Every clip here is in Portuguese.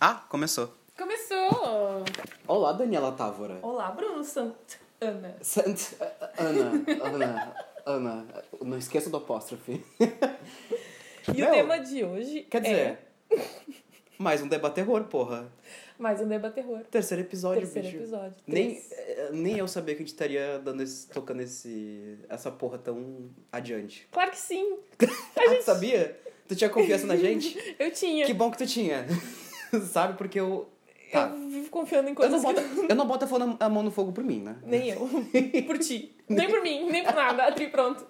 Ah, começou. Começou! Olá, Daniela Távora. Olá, Bruno Santana. Sant... Ana, Ana, Ana. Não esqueça do apóstrofe. E Meu, o tema de hoje Quer dizer, é mais um debate terror, porra. mais um Deba Terror. Terceiro episódio, Terceiro bicho. episódio. Nem, eh, nem eu sabia que a gente estaria dando esse, tocando esse, essa porra tão adiante. Claro que sim! Ah, tu sabia? Tu tinha confiança na gente? Eu tinha. Que bom que tu tinha. Sabe? Porque eu. Tá. Eu vivo confiando em Eu coisas não, que boto, eu não boto a mão no fogo por mim, né? Nem eu. Por ti. Nem por mim, nem por nada. A Tri, pronto.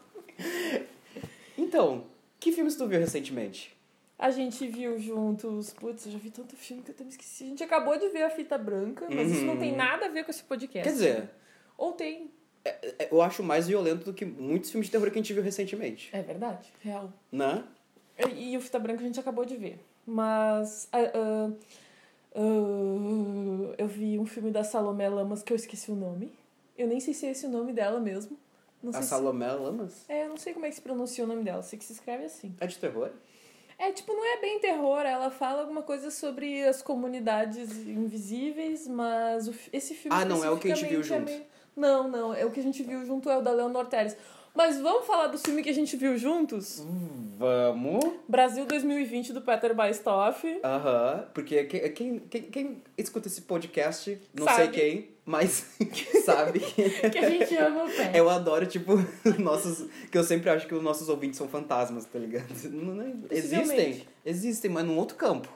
Então, que filmes tu viu recentemente? A gente viu juntos. Putz, eu já vi tanto filme que eu até me esqueci. A gente acabou de ver a fita branca, mas isso não tem nada a ver com esse podcast. Quer dizer, Ou tem. é- eu acho mais violento do que muitos filmes de terror que a gente viu recentemente. É verdade. Real. Né? E, e o Fita Branca a gente acabou de ver. Mas. ah, ah, eu vi um filme da Salomé Lamas que eu esqueci o nome. Eu nem sei se é esse o nome dela mesmo. Não A sei se- Salomé Lamas? É, eu não sei como é que se pronuncia o nome dela. Sei que se escreve assim. É de terror? É, tipo, não é bem terror. Ela fala alguma coisa sobre as comunidades invisíveis, mas o esse filme Ah, não, é o que a gente viu especificamente é junto. meio- Não, não. É o que a gente viu junto é o da Leonor Teles. Mas vamos falar do filme que a gente viu juntos? Vamos. Brasil 2020, do Peter Baistoff. Aham. Porque quem, quem, quem, escuta esse podcast, não Sabe. sei quem, mas sabe que Que a gente ama o Peter. eu adoro, tipo, nossos. Que eu sempre acho que os nossos ouvintes são fantasmas, tá ligado? Não- não- existem. Existem, mas num outro campo.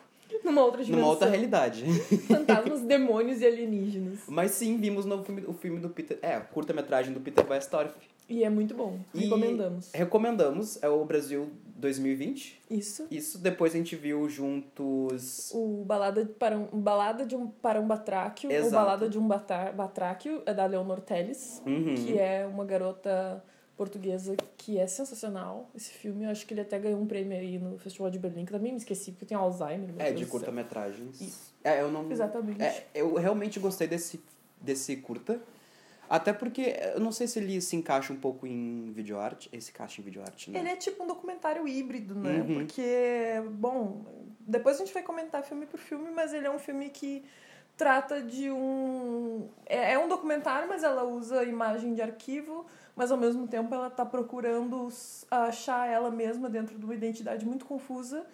Numa outra dimensão. Numa outra realidade. Fantasmas, demônios e alienígenas. Mas sim, vimos no filme, o filme do Peter. É, a curta-metragem do Peter Weistorff. E é muito bom. E Recomendamos. Recomendamos, é o Brasil 2020. Isso. Isso depois a gente viu juntos. O Balada, para um, balada de um, para um Batráquio, ou Exato. Balada de um Batar, Batráquio, é da Leonor Teles, Uhum. que é uma garota portuguesa que é sensacional. Esse filme, eu acho que ele até ganhou um prêmio aí no Festival de Berlim, que também me esqueci, porque eu tenho Alzheimer. É, Deus de curta-metragens. Isso. É, eu não. Exatamente. É, eu realmente gostei desse, desse curta. Até porque eu não sei se ele se encaixa um pouco em videoarte. Esse encaixa em videoarte, né? Ele é tipo um documentário híbrido, né? Uhum. Porque, bom, depois a gente vai comentar filme por filme, mas ele é um filme que trata de um. É, é um documentário, mas ela usa imagem de arquivo, mas ao mesmo tempo ela tá procurando achar ela mesma dentro de uma identidade muito confusa.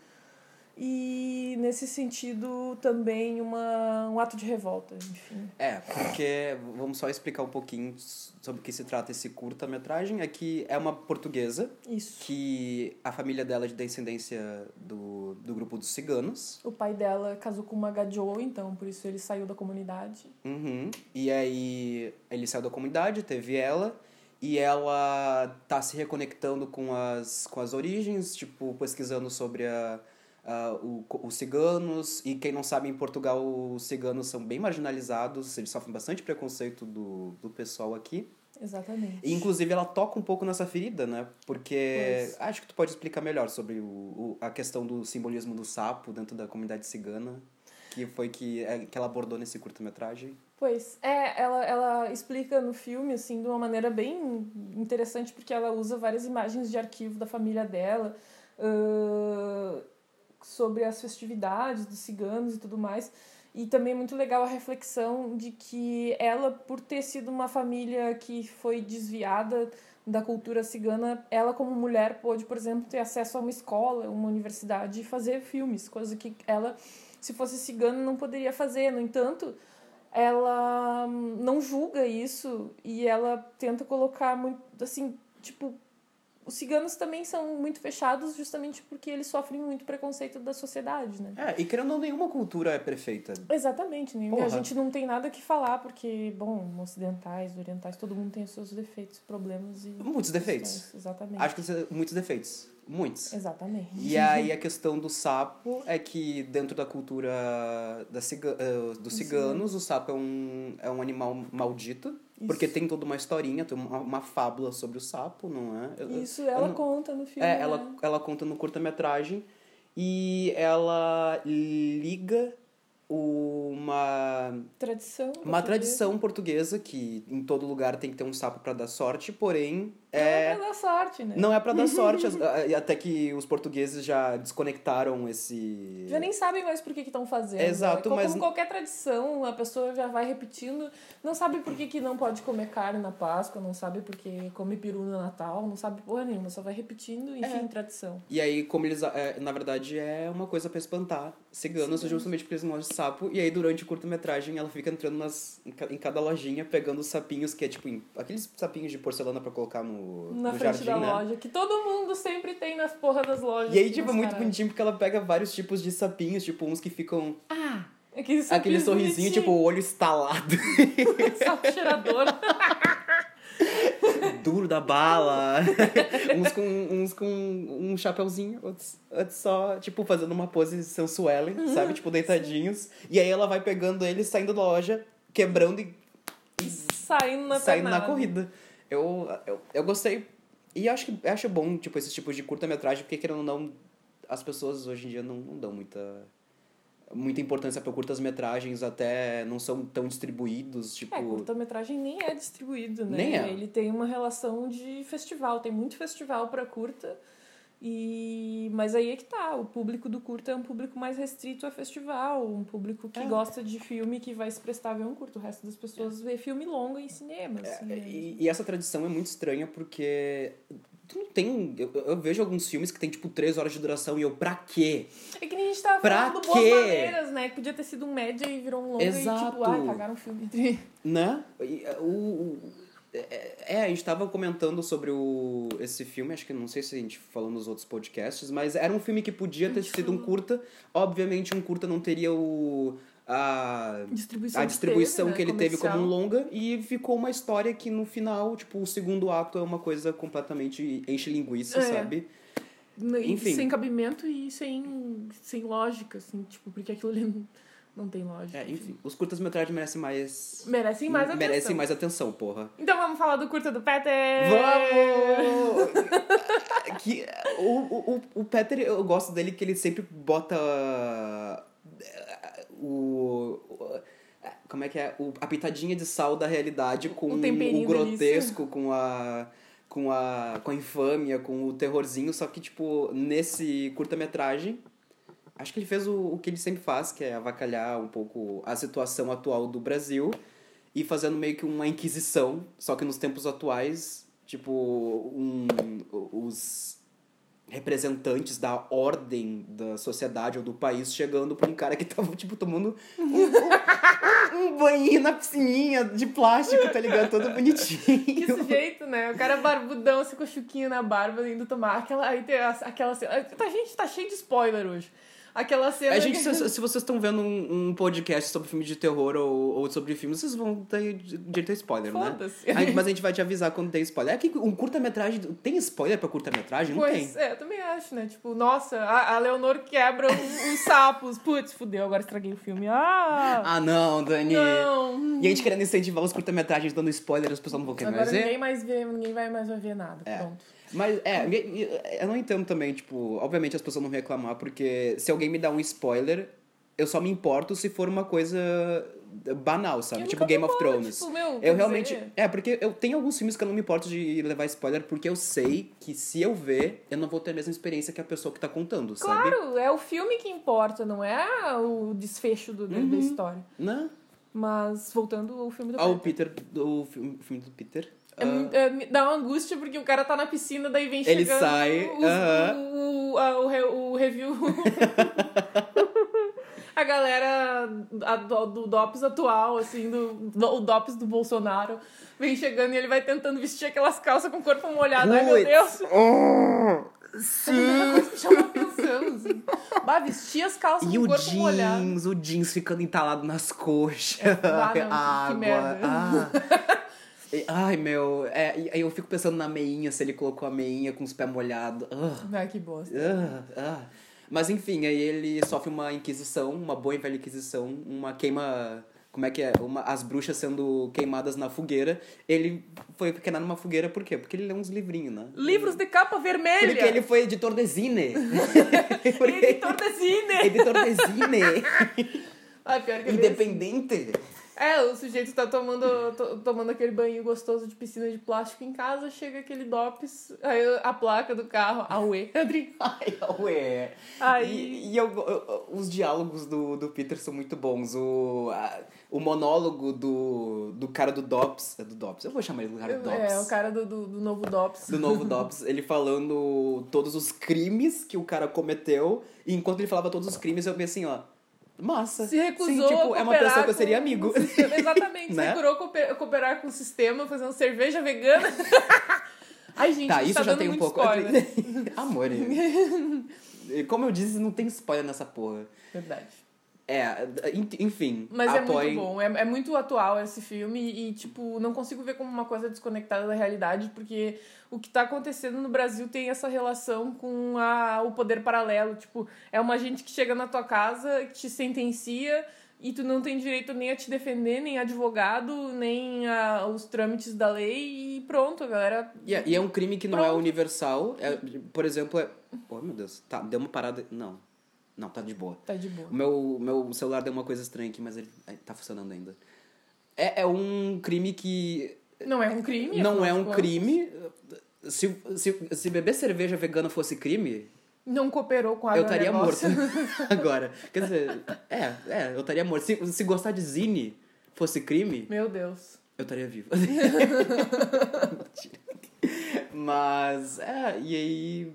E nesse sentido também uma, um ato de revolta, enfim. É, porque vamos só explicar um pouquinho sobre o que se trata esse curta-metragem. É que é uma portuguesa Isso. que a família dela é de descendência do, do grupo dos ciganos. O pai dela casou com uma gajo, então por isso ele saiu da comunidade. Uhum. E aí ele saiu da comunidade, teve ela, e ela tá se reconectando com as, com as origens, tipo, pesquisando sobre a, a, o, os ciganos. E quem não sabe, em Portugal os ciganos são bem marginalizados, eles sofrem bastante preconceito do, do pessoal aqui. Exatamente. E inclusive ela toca um pouco nessa ferida, né? Porque Pois. acho que tu pode explicar melhor sobre o, o, a questão do simbolismo do sapo dentro da comunidade cigana, que foi que, é, que ela abordou nesse curta-metragem. Pois, é, ela, ela explica no filme, assim, de uma maneira bem interessante, porque ela usa várias imagens de arquivo da família dela, ãh, sobre as festividades dos ciganos e tudo mais. E também é muito legal a reflexão de que ela, por ter sido uma família que foi desviada da cultura cigana, ela como mulher pôde, por exemplo, ter acesso a uma escola, uma universidade e fazer filmes, coisa que ela, se fosse cigana, não poderia fazer. No entanto, ela não julga isso e ela tenta colocar muito assim tipo os ciganos também são muito fechados justamente porque eles sofrem muito preconceito da sociedade né É, e querendo ou não, nenhuma cultura é perfeita. exatamente né? A gente não tem nada que falar porque bom ocidentais orientais todo mundo tem os seus defeitos problemas e Muitos defeitos. exatamente Acho que muitos defeitos. Muitos. exatamente E aí a questão do sapo é que dentro da cultura da ciga eh, dos ciganos, o sapo é um, é um animal maldito. Porque Isso. tem toda uma historinha, tem uma, uma fábula sobre o sapo, não é? Eu- isso ela não- conta no filme É, né? ela, ela conta no curta-metragem e ela liga uma Tradição. uma portuguesa. tradição portuguesa que em todo lugar tem que ter um sapo pra dar sorte, porém Não é é pra dar sorte, né? não é pra dar sorte, até que os portugueses já desconectaram esse Já nem sabem mais por que estão fazendo. Exato, É como mas- qualquer tradição, a pessoa já vai repetindo. Não sabe por que, que não pode comer carne na Páscoa, não sabe por que come peru no Natal, não sabe porra nenhuma, só vai repetindo, enfim, É. tradição. E aí, como eles. é, na verdade, é uma coisa pra espantar ciganos, justamente porque eles não sapo. E aí, durante o curta-metragem, ela fica entrando nas, em ca- em cada lojinha, pegando os sapinhos, que é tipo em- aqueles sapinhos de porcelana pra colocar no, Na no frente jardim, da né? loja, que todo mundo sempre tem nas porra das lojas. E aí, tipo, é muito caralho. bonitinho porque ela pega vários tipos de sapinhos, tipo, uns que ficam. Ah! Aquele, aquele sorrisinho, tipo, o olho estalado, Sapo cheirador. duro da bala. uns com, uns com um chapeuzinho, outros, outros só, tipo, fazendo uma pose sensuela, Uhum. sabe? Tipo, deitadinhos. E aí ela vai pegando eles, saindo da loja, quebrando e Saindo na saindo na corrida. Eu, eu, eu gostei. E acho que acho bom, tipo, esses tipos de curta-metragem, porque querendo ou não, as pessoas hoje em dia não, não dão muita. Muita importância para curtas-metragens, até não são tão distribuídos, tipo. É, curta-metragem nem é distribuído, né? Nem é. Ele tem uma relação de festival, tem muito festival pra curta. E mas aí é que tá, o público do curta é um público mais restrito a festival, um público que É. gosta de filme que vai se prestar a ver um curto. O resto das pessoas vê filme longo em cinema, assim. né? É, E, e essa tradição é muito estranha porque. Tu não tem. Eu, eu vejo alguns filmes que tem, tipo, três horas de duração e eu, pra quê? É que nem a gente tava Pra falando do Boas quê? Maneiras, né? Que podia ter sido um média e virou um longa e tipo, Exato. ai, cagaram o filme entre. Né? E, é, o, o- é, é, a gente tava comentando sobre o, esse filme, acho que não sei se a gente falou nos outros podcasts, mas era um filme que podia ter sido um curta. Obviamente, um curta não teria o. A, Distribuição a que distribuição teve, né? que ele teve como um Comercial. longa e ficou uma história que no final, tipo, o segundo ato é uma coisa completamente enche linguiça, É. sabe? Enfim. Sem cabimento e sem, sem lógica, assim, tipo, porque aquilo ali não, tem lógica. É, enfim, os curtas-metragens merecem mais. Merecem mais atenção. Merecem mais atenção, porra. Então vamos falar do curta do Peter! Vamos! que, o, o, o- Peter, eu gosto dele que ele sempre bota o. o- Como é que é? O, a pitadinha de sal da realidade com O o, grotesco, com a. Com a, com a infâmia, com o terrorzinho, só que, tipo, nesse curta-metragem, acho que ele fez o, o que ele sempre faz, que é avacalhar um pouco a situação atual do Brasil e fazendo meio que uma inquisição, só que nos tempos atuais, tipo, um, os representantes da ordem da sociedade ou do país chegando pra um cara que tava, tipo, tomando um, um, banhinho na piscininha de plástico, tá ligado? Todo bonitinho. Que sujeito, né? O cara barbudão, assim, com a na barba, indo tomar aquela. Aí tem a- aquela cena. Tá, gente, tá cheio de spoiler hoje. Aquela cena. A gente, que- se, se vocês estão vendo um, um podcast sobre filme de terror ou, ou sobre filmes, vocês vão ter direito a spoiler, né? A gente- Mas a gente vai te avisar quando tem spoiler. É que um curta-metragem. Tem spoiler pra curta-metragem? Não Pois tem. é, eu também acho, né? Tipo, nossa, a, a Leonor quebra uns sapos. Putz, fudeu, agora estraguei o filme. Ah! Ah, não, Dani. não! E a gente querendo incentivar os curta-metragens dando spoiler, as pessoas não vão querer Agora mais ver. ninguém mais vê, ninguém vai mais ver nada. É. Pronto. Mas, é, eu não entendo também, tipo, obviamente as pessoas não reclamar, porque se alguém me dá um spoiler, eu só me importo se for uma coisa banal, sabe? Eu Tipo Game me of importo, Thrones. tipo, meu, eu realmente. dizer- É, porque eu tenho alguns filmes que eu não me importo de levar spoiler, porque eu sei que se eu ver, eu não vou ter a mesma experiência que a pessoa que tá contando, sabe? Claro, é o filme que importa, não é o desfecho do, da- da Uhum. história. Né? Mas voltando ao filme do Ah, o Peter. Peter, do filme, o filme do Peter. É é, me dá uma angústia porque o cara tá na piscina, daí vem Ele chegando sai, os- aham. o, o, re- o review. a galera do, do DOPS atual, assim, do, do, o DOPS do Bolsonaro, vem chegando e ele vai tentando vestir aquelas calças com o corpo molhado. Ai, meu. Deus! Oh, A sim! chama atenção, assim. Bah, vestir as calças E com o o corpo molhado. jeans, o jeans ficando entalado nas coxas. Ah, não, que merda. Ah. Ai, meu. É, aí eu fico pensando na meinha, se ele colocou a meinha com os pés molhados. Ah, Ai, que bosta. Mas enfim, aí ele sofre uma inquisição, uma boa e velha inquisição, uma queima. Como é que é? Uma, as bruxas sendo queimadas na fogueira. Ele foi queimado numa fogueira por quê? Porque ele lê uns livrinhos, né? Livros de capa vermelha! Porque ele foi editor de zine. Porque- Editor de cine! editor de zine. Ah, pior que. Independente. É, o sujeito tá tomando, to- tomando aquele banho gostoso de piscina de plástico em casa, chega aquele DOPS, aí a placa do carro, a UE. Ai, ué. Aí. E, e eu- eu- os diálogos do, do Peter são muito bons. O, a- o monólogo do, do cara do Dops. É do Dops. Eu vou chamar ele do cara do Dops. É, o cara do, do, do novo DOPS. do novo Dobbs, ele falando todos os crimes que o cara cometeu, e enquanto ele falava todos os crimes, eu pensei assim, ó, massa. Se recusou Sim, tipo, é uma pessoa que eu seria amigo. sistema. Exatamente, Né? se recurou cooper- cooperar com o sistema, fazendo cerveja vegana. Ai, gente, Tá, isso tá já tem um pouco. spoiler. Amor. Como eu disse, não tem spoiler nessa porra. Verdade. É, en- enfim. Mas é muito bom, é, é muito atual esse filme e, tipo, não consigo ver como uma coisa desconectada da realidade, porque o que tá acontecendo no Brasil tem essa relação com a, o poder paralelo. Tipo, é uma gente que chega na tua casa, que te sentencia e tu não tem direito nem a te defender, nem advogado, nem a, os trâmites da lei e pronto, a galera. E é, e é um crime que não é universal. É, por exemplo, é. Oh, meu Deus. Tá, deu uma parada. Não. Não, tá de boa. Tá de boa. O meu, meu celular deu uma coisa estranha aqui, mas ele é, tá funcionando ainda. É, é um crime que. Não é um crime? Não afinal é um contas. crime. Se, se, se beber cerveja vegana fosse crime, Não cooperou com a eu estaria morto agora. Quer dizer, é, é, eu estaria morto. Se, se gostar de zine fosse crime, Meu Deus. eu estaria vivo. Mas, é, e aí.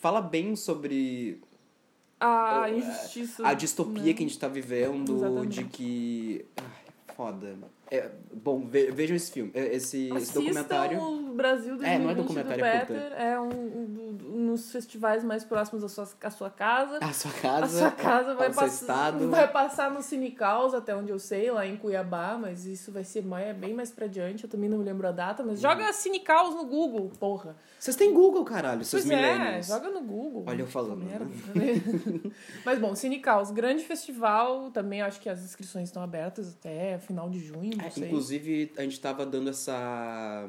Fala bem sobre A Oh, injustiça. a distopia né? que a gente tá vivendo, Exatamente. de que. Ai, foda. É, bom, ve- vejam esse filme, é, esse, esse documentário. o Brasil 2020 É, não é documentário, do é. É um, um do- nos festivais mais próximos da sua, à sua casa. A sua casa. a sua casa vai, pass estado. vai passar no Cinecaus, até onde eu sei, lá em Cuiabá, mas isso vai ser mais, bem mais pra diante. Eu também não me lembro a data, mas joga Cinecaus no Google, porra. Vocês têm Google, caralho, seus Pois é, joga no Google. Olha eu falando, Merda. né? Mas bom, Cinecaus, grande festival, também acho que as inscrições estão abertas até final de junho, não É, sei. inclusive, a gente tava dando essa.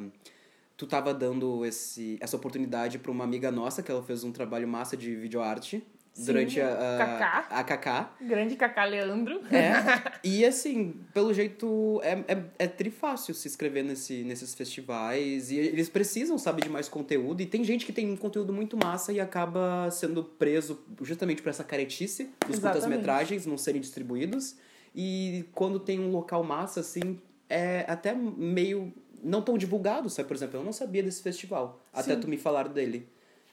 Tu tava dando esse, essa oportunidade pra uma amiga nossa, que ela fez um trabalho massa de videoarte Sim, durante a, Cacá. a, a Kaká. Grande Cacá Leandro. É. E assim, pelo jeito, é, é, é trifácil se inscrever nesse, nesses festivais. E eles precisam, sabe, de mais conteúdo. E tem gente que tem um conteúdo muito massa e acaba sendo preso justamente por essa caretice dos curtas-metragens não serem distribuídos. E quando tem um local massa, assim, é até meio não tão divulgado, sabe? Por exemplo, eu não sabia desse festival. Até Sim. tu me falar dele.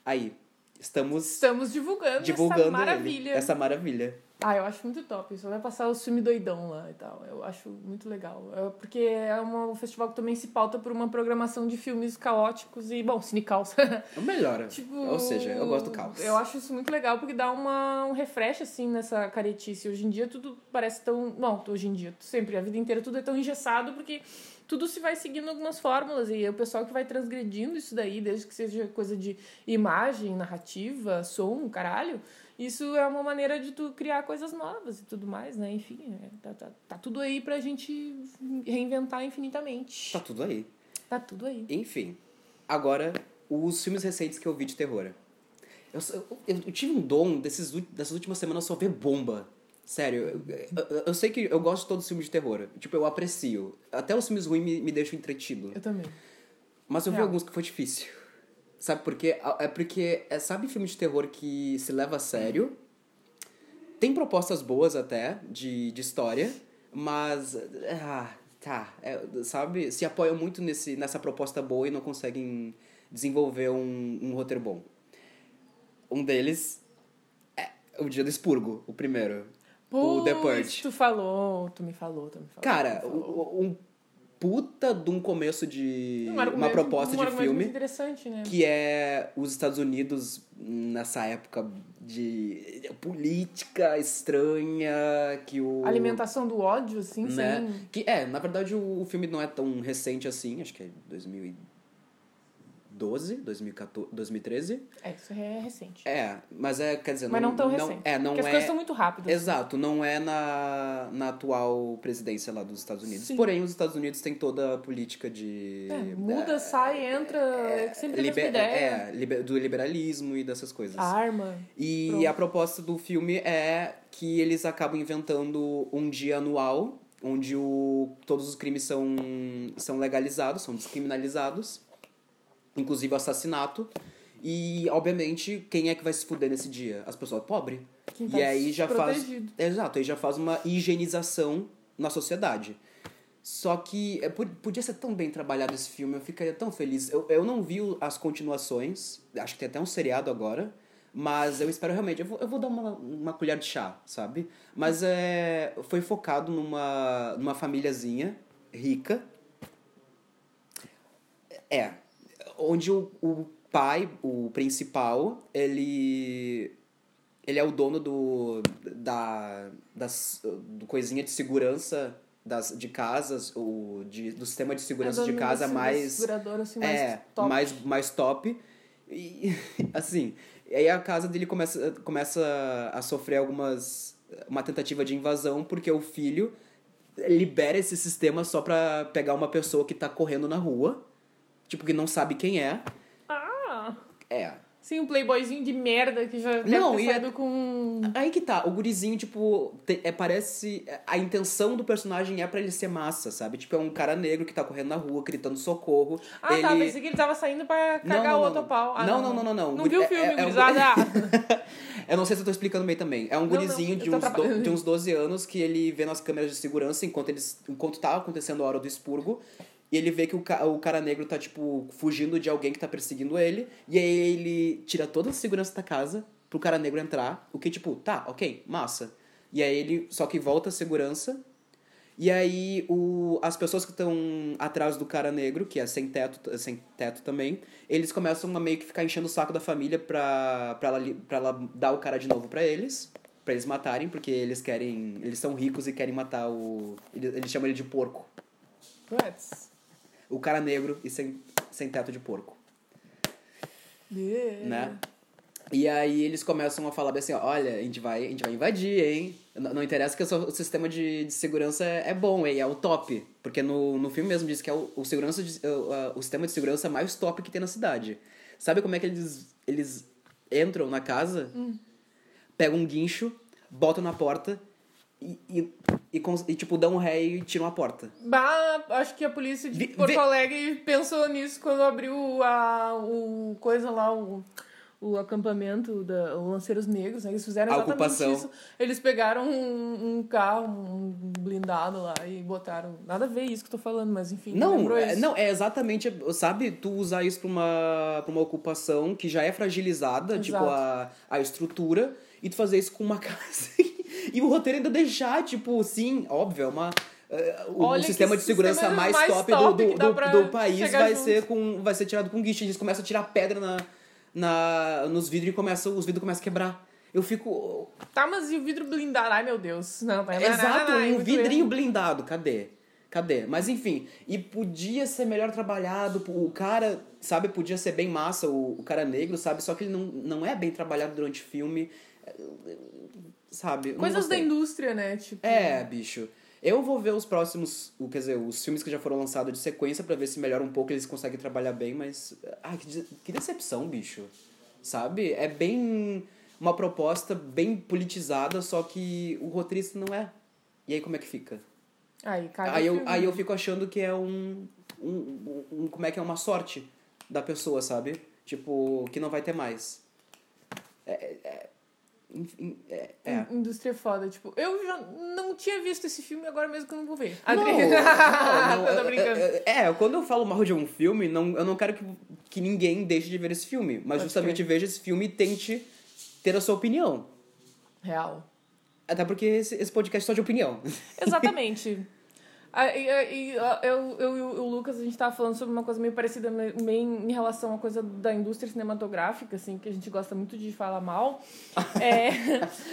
Aí, estamos Estamos divulgando, divulgando essa ele. maravilha. essa maravilha. Ah, eu acho muito top. Só vai passar o filme doidão lá e tal. Eu acho muito legal. É porque é uma- um festival que também se pauta por uma programação de filmes caóticos e, bom, cinecaus. Melhora. tipo, Ou seja, eu gosto do caos. Eu acho isso muito legal porque dá uma, um refresh, assim, nessa caretice. Hoje em dia tudo parece tão... Não, hoje em dia, sempre, a vida inteira tudo é tão engessado porque tudo se vai seguindo algumas fórmulas e é o pessoal que vai transgredindo isso daí, desde que seja coisa de imagem, narrativa, som, caralho. Isso é uma maneira de tu criar coisas novas e tudo mais, né? Enfim, é, tá, tá, tá tudo aí pra gente reinventar infinitamente. Tá tudo aí. Tá tudo aí. Enfim, agora, os filmes recentes que eu vi de terror. Eu, eu, eu tive um dom desses, dessas últimas semanas só ver bomba. Sério, eu, eu- eu sei que eu gosto de todos os filmes de terror. Tipo, eu aprecio. Até os filmes ruins me, me deixam entretido. Eu também. Mas eu vi Real. alguns que foi difícil. Sabe por quê? É porque, é, sabe filme de terror que se leva a sério? Tem propostas boas até, de, de história, mas. Ah, tá. é, sabe? Se apoiam muito nesse, nessa proposta boa e não conseguem desenvolver um, um roteiro bom. Um deles é O Dia do Expurgo, o primeiro. o The Purge. Tu falou, tu me falou, tu me falou. Cara, me falou. um puta de um começo de. Um uma proposta um de filme. interessante, né? que é os Estados Unidos nessa época de política estranha que o Alimentação do ódio, assim, né? sem... que é na verdade o, o filme não é tão recente assim acho que é 2010 2012, 2014, 2013. É, isso é recente. É, mas é, quer dizer, Mas não tão recente. É, não Porque as é. coisas são muito rápidas. Exato, não é na, na atual presidência lá dos Estados Unidos. Sim. Porém, os Estados Unidos têm toda a política de. É, muda, sai, entra, é sempre a mesma liber- ideia. é, liber- do liberalismo e dessas coisas. Arma. E Pronto. a proposta do filme é que eles acabam inventando um dia anual, onde o, todos os crimes são, são legalizados, são descriminalizados, inclusive o assassinato. E, obviamente, quem é que vai se fuder nesse dia? As pessoas pobres. Quem tá E aí já faz. protegido. Exato, aí já faz uma higienização na sociedade. Só que é, po- podia ser tão bem trabalhado esse filme, eu ficaria tão feliz. Eu, eu não vi as continuações, acho que tem até um seriado agora, mas eu espero realmente. Eu vou, eu vou dar uma, uma colher de chá, sabe? Mas é, foi focado numa, numa famíliazinha rica. É. Onde o, o pai, o principal, ele. Ele é o dono do. Da. Das, do coisinha de segurança das, de casas, o, de, do sistema de segurança É de casa desse- mais. assim, mais é, top. mais, mais top. E, assim, aí a casa dele começa, começa a sofrer algumas. Uma tentativa de invasão, porque o filho libera esse sistema só pra pegar uma pessoa que tá correndo na rua. Tipo, que não sabe quem é. Ah! É. Sim, um playboyzinho de merda que já deve Não, ter e é- com... Aí que tá, o gurizinho, tipo, te- é, parece. A intenção do personagem é pra ele ser massa, sabe? Tipo, é um cara negro que tá correndo na rua, gritando socorro. Ah, ele... tá, pensei que ele tava saindo pra cagar não, o não, outro não. pau. Ah, Não, não, não, não, não. Não viu o é- filme, é- é gurizada? Eu não sei se eu tô explicando bem também. É um gurizinho de, uns do- de uns 12 anos que ele vê nas câmeras de segurança enquanto, eles, enquanto tá acontecendo a hora do expurgo. E ele vê que o, ca- o cara negro tá, tipo, fugindo de alguém que tá perseguindo ele. E aí ele tira toda a segurança da casa pro cara negro entrar. O que, tipo, tá, ok, massa. E aí ele. Só que volta a segurança. E aí o, as pessoas que estão atrás do cara negro, que é sem teto, sem teto também, eles começam a meio que ficar enchendo o saco da família pra, pra, ela, pra ela dar o cara de novo pra eles. Pra eles matarem, porque eles querem. Eles são ricos e querem matar o. Eles, eles chamam ele de porco. Puts. O cara negro e sem, sem teto de porco. Yeah. né? E aí eles começam a falar bem assim, ó, olha, a gente vai, a gente vai invadir, hein? Não, não interessa que o sistema de, de segurança é bom, hein? É o top. Porque no, no filme mesmo diz que é o, o segurança de- o, o sistema de segurança mais top que tem na cidade. Sabe como é que eles, eles entram na casa, pegam um guincho, botam na porta e, e, e, e, tipo, dão um ré e tiram a porta. Bah, acho que a polícia de Vi- Porto vê- Alegre pensou nisso quando abriu a, o coisa lá, o, o acampamento da o Lanceiros Negros, né? Eles fizeram A exatamente ocupação. isso. Eles pegaram um, um carro, um blindado lá e botaram. Nada a ver isso que eu tô falando, mas enfim. Não, é, não, é exatamente, sabe, tu usar isso pra uma, pra uma ocupação que já é fragilizada, Exato. tipo, a, a estrutura, e tu fazer isso com uma casa. E o roteiro ainda deixar, tipo, sim, óbvio, é uma. é, o sistema de segurança sistema mais, mais top, top do, do, do, do país vai junto. ser, com, vai ser tirado com guiche. Eles começam a tirar pedra na, na, nos vidros e começam, os vidros começam a quebrar. Eu fico. Tá, mas e o vidro blindado? Ai, meu Deus. Não, tá Exato, não, não, é um vidrinho erro. blindado, cadê? Cadê? Mas enfim, e podia ser melhor trabalhado, o cara, sabe, podia ser bem massa, o, o cara negro, sabe? Só que ele não, não é bem trabalhado durante o filme, sabe? Coisas da indústria, né? Tipo, É, bicho. Eu vou ver os próximos, o, quer dizer, os filmes que já foram lançados de sequência pra ver se melhora um pouco, eles conseguem trabalhar bem, mas. Ai, que, de- que decepção, bicho. Sabe? É bem. Uma proposta bem politizada, só que o roteirista não é. E aí como é que fica? Aí. Aí eu, aí eu fico achando que é um, um, um- um- Como é que é uma sorte da pessoa, sabe? Tipo, que não vai ter mais. É. é, enfim, é, é. Indústria foda, tipo, eu já não tinha visto esse filme agora mesmo que eu não vou ver. Não, não, não, Eu tô brincando. É, quando eu falo mal de um filme, não, eu não quero que, que ninguém deixe de ver esse filme. Mas Pode justamente crer. veja esse filme e tente ter a sua opinião. Real. Até porque esse, esse podcast é só de opinião. Exatamente. Ah, e- e- e, ah, eu, eu e o Lucas, a gente tava falando sobre uma coisa meio parecida, me- meio em relação à coisa da indústria cinematográfica, assim, que a gente gosta muito de falar mal. É,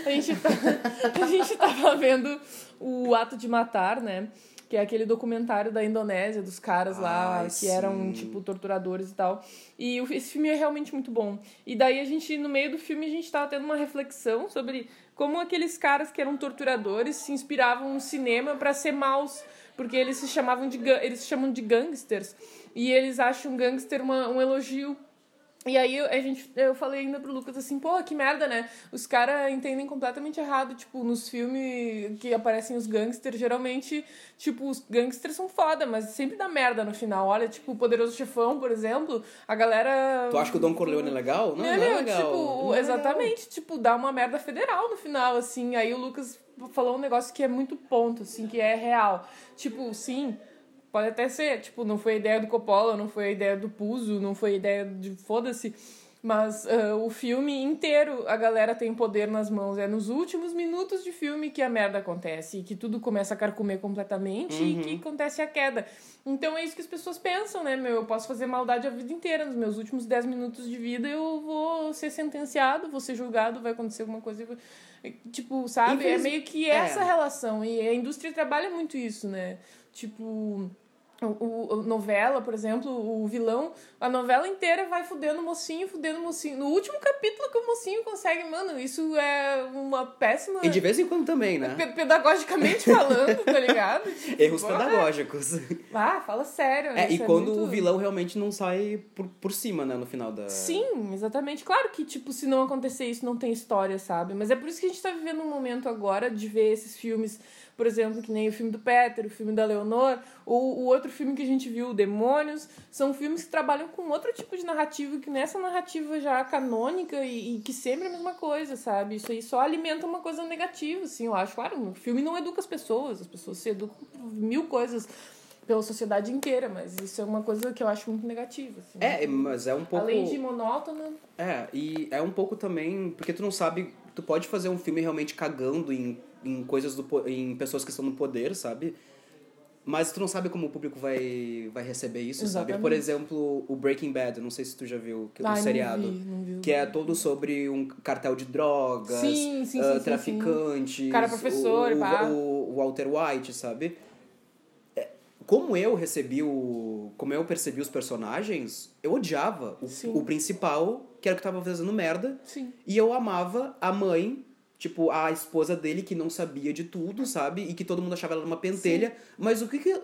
a, gente tá, a gente tava vendo o Ato de Matar, né? Que é aquele documentário da Indonésia, dos caras lá, Ai, que eram, sim. tipo, torturadores e tal. E esse filme é realmente muito bom. E daí a gente, no meio do filme, a gente tava tendo uma reflexão sobre como aqueles caras que eram torturadores se inspiravam no cinema para ser maus, porque eles se chamavam de eles se chamam de gangsters. E eles acham gangster uma, um elogio e aí eu- a gente, eu falei ainda pro Lucas assim, pô, que merda, né? Os caras entendem completamente errado, tipo, nos filmes que aparecem os gangsters, geralmente, tipo, os gangsters são foda, mas sempre dá merda no final. Olha, tipo, o Poderoso Chefão, por exemplo, a galera... Tu acha que o Don Corleone é legal? Não, É, não é legal. tipo, Não exatamente, tipo, dá uma merda federal no final, assim. Aí o Lucas falou um negócio que é muito ponto, assim, que é real. Tipo, sim, pode até ser, tipo, não foi a ideia do Coppola, não foi a ideia do Puzo, não foi a ideia de foda-se. Mas ah, o filme inteiro a galera tem poder nas mãos. É nos últimos minutos de filme que a merda acontece. E que tudo começa a carcomer completamente e que acontece a queda. Então é isso que as pessoas pensam, né, meu? Eu posso fazer maldade a vida inteira. Nos meus últimos 10 minutos de vida eu vou ser sentenciado, vou ser julgado, vai acontecer alguma coisa. Tipo, sabe? É Infeliz- meio que é. essa relação. E a indústria trabalha muito isso, né? Tipo. O, o- novela, por exemplo, o vilão, a novela inteira vai fudendo o mocinho, fudendo o mocinho. No último capítulo que o mocinho consegue, mano, isso é uma péssima. E de vez em quando também, né? pe- Pedagogicamente falando, tá ligado? Tipo, Erros porra. pedagógicos. Ah, fala sério. É, e isso quando muito- o vilão realmente não sai por, por cima, né, no final da... Sim, exatamente. Claro que, tipo, se não acontecer isso, não tem história, sabe? Mas é por isso que a gente tá vivendo um momento agora de ver esses filmes, por exemplo, que nem o filme do Peter, o filme da Leonor, ou o outro filme que a gente viu, Demônios, são filmes que trabalham com outro tipo de narrativa, que nessa narrativa já canônica e, e que sempre é a mesma coisa, sabe? Isso aí só alimenta uma coisa negativa, assim, eu acho. Claro, o filme não educa as pessoas, as pessoas se educam por mil coisas pela sociedade inteira, mas isso é uma coisa que eu acho muito negativa. Assim. É, mas é um pouco... Além de monótona. É, e é um pouco também... Porque tu não sabe... Tu pode fazer um filme realmente cagando em, em coisas do... Em pessoas que estão no poder, sabe? Mas tu não sabe como o público vai, vai receber isso, sabe? Exatamente. Por exemplo, o Breaking Bad, não sei se tu já viu, que, o Ai, não seriado. vi, não vi. Que é todo sobre um cartel de drogas, Sim, sim, ah, sim, sim, traficantes. Cara professor, o, pá. o, o Walter White, sabe? É, Como eu recebi o. Como eu percebi os personagens, eu odiava o, Sim. o principal, que era o que tava fazendo merda. Sim. E eu amava a mãe, tipo, a esposa dele que não sabia de tudo, sabe? E que todo mundo achava ela uma pentelha. Mas o que que.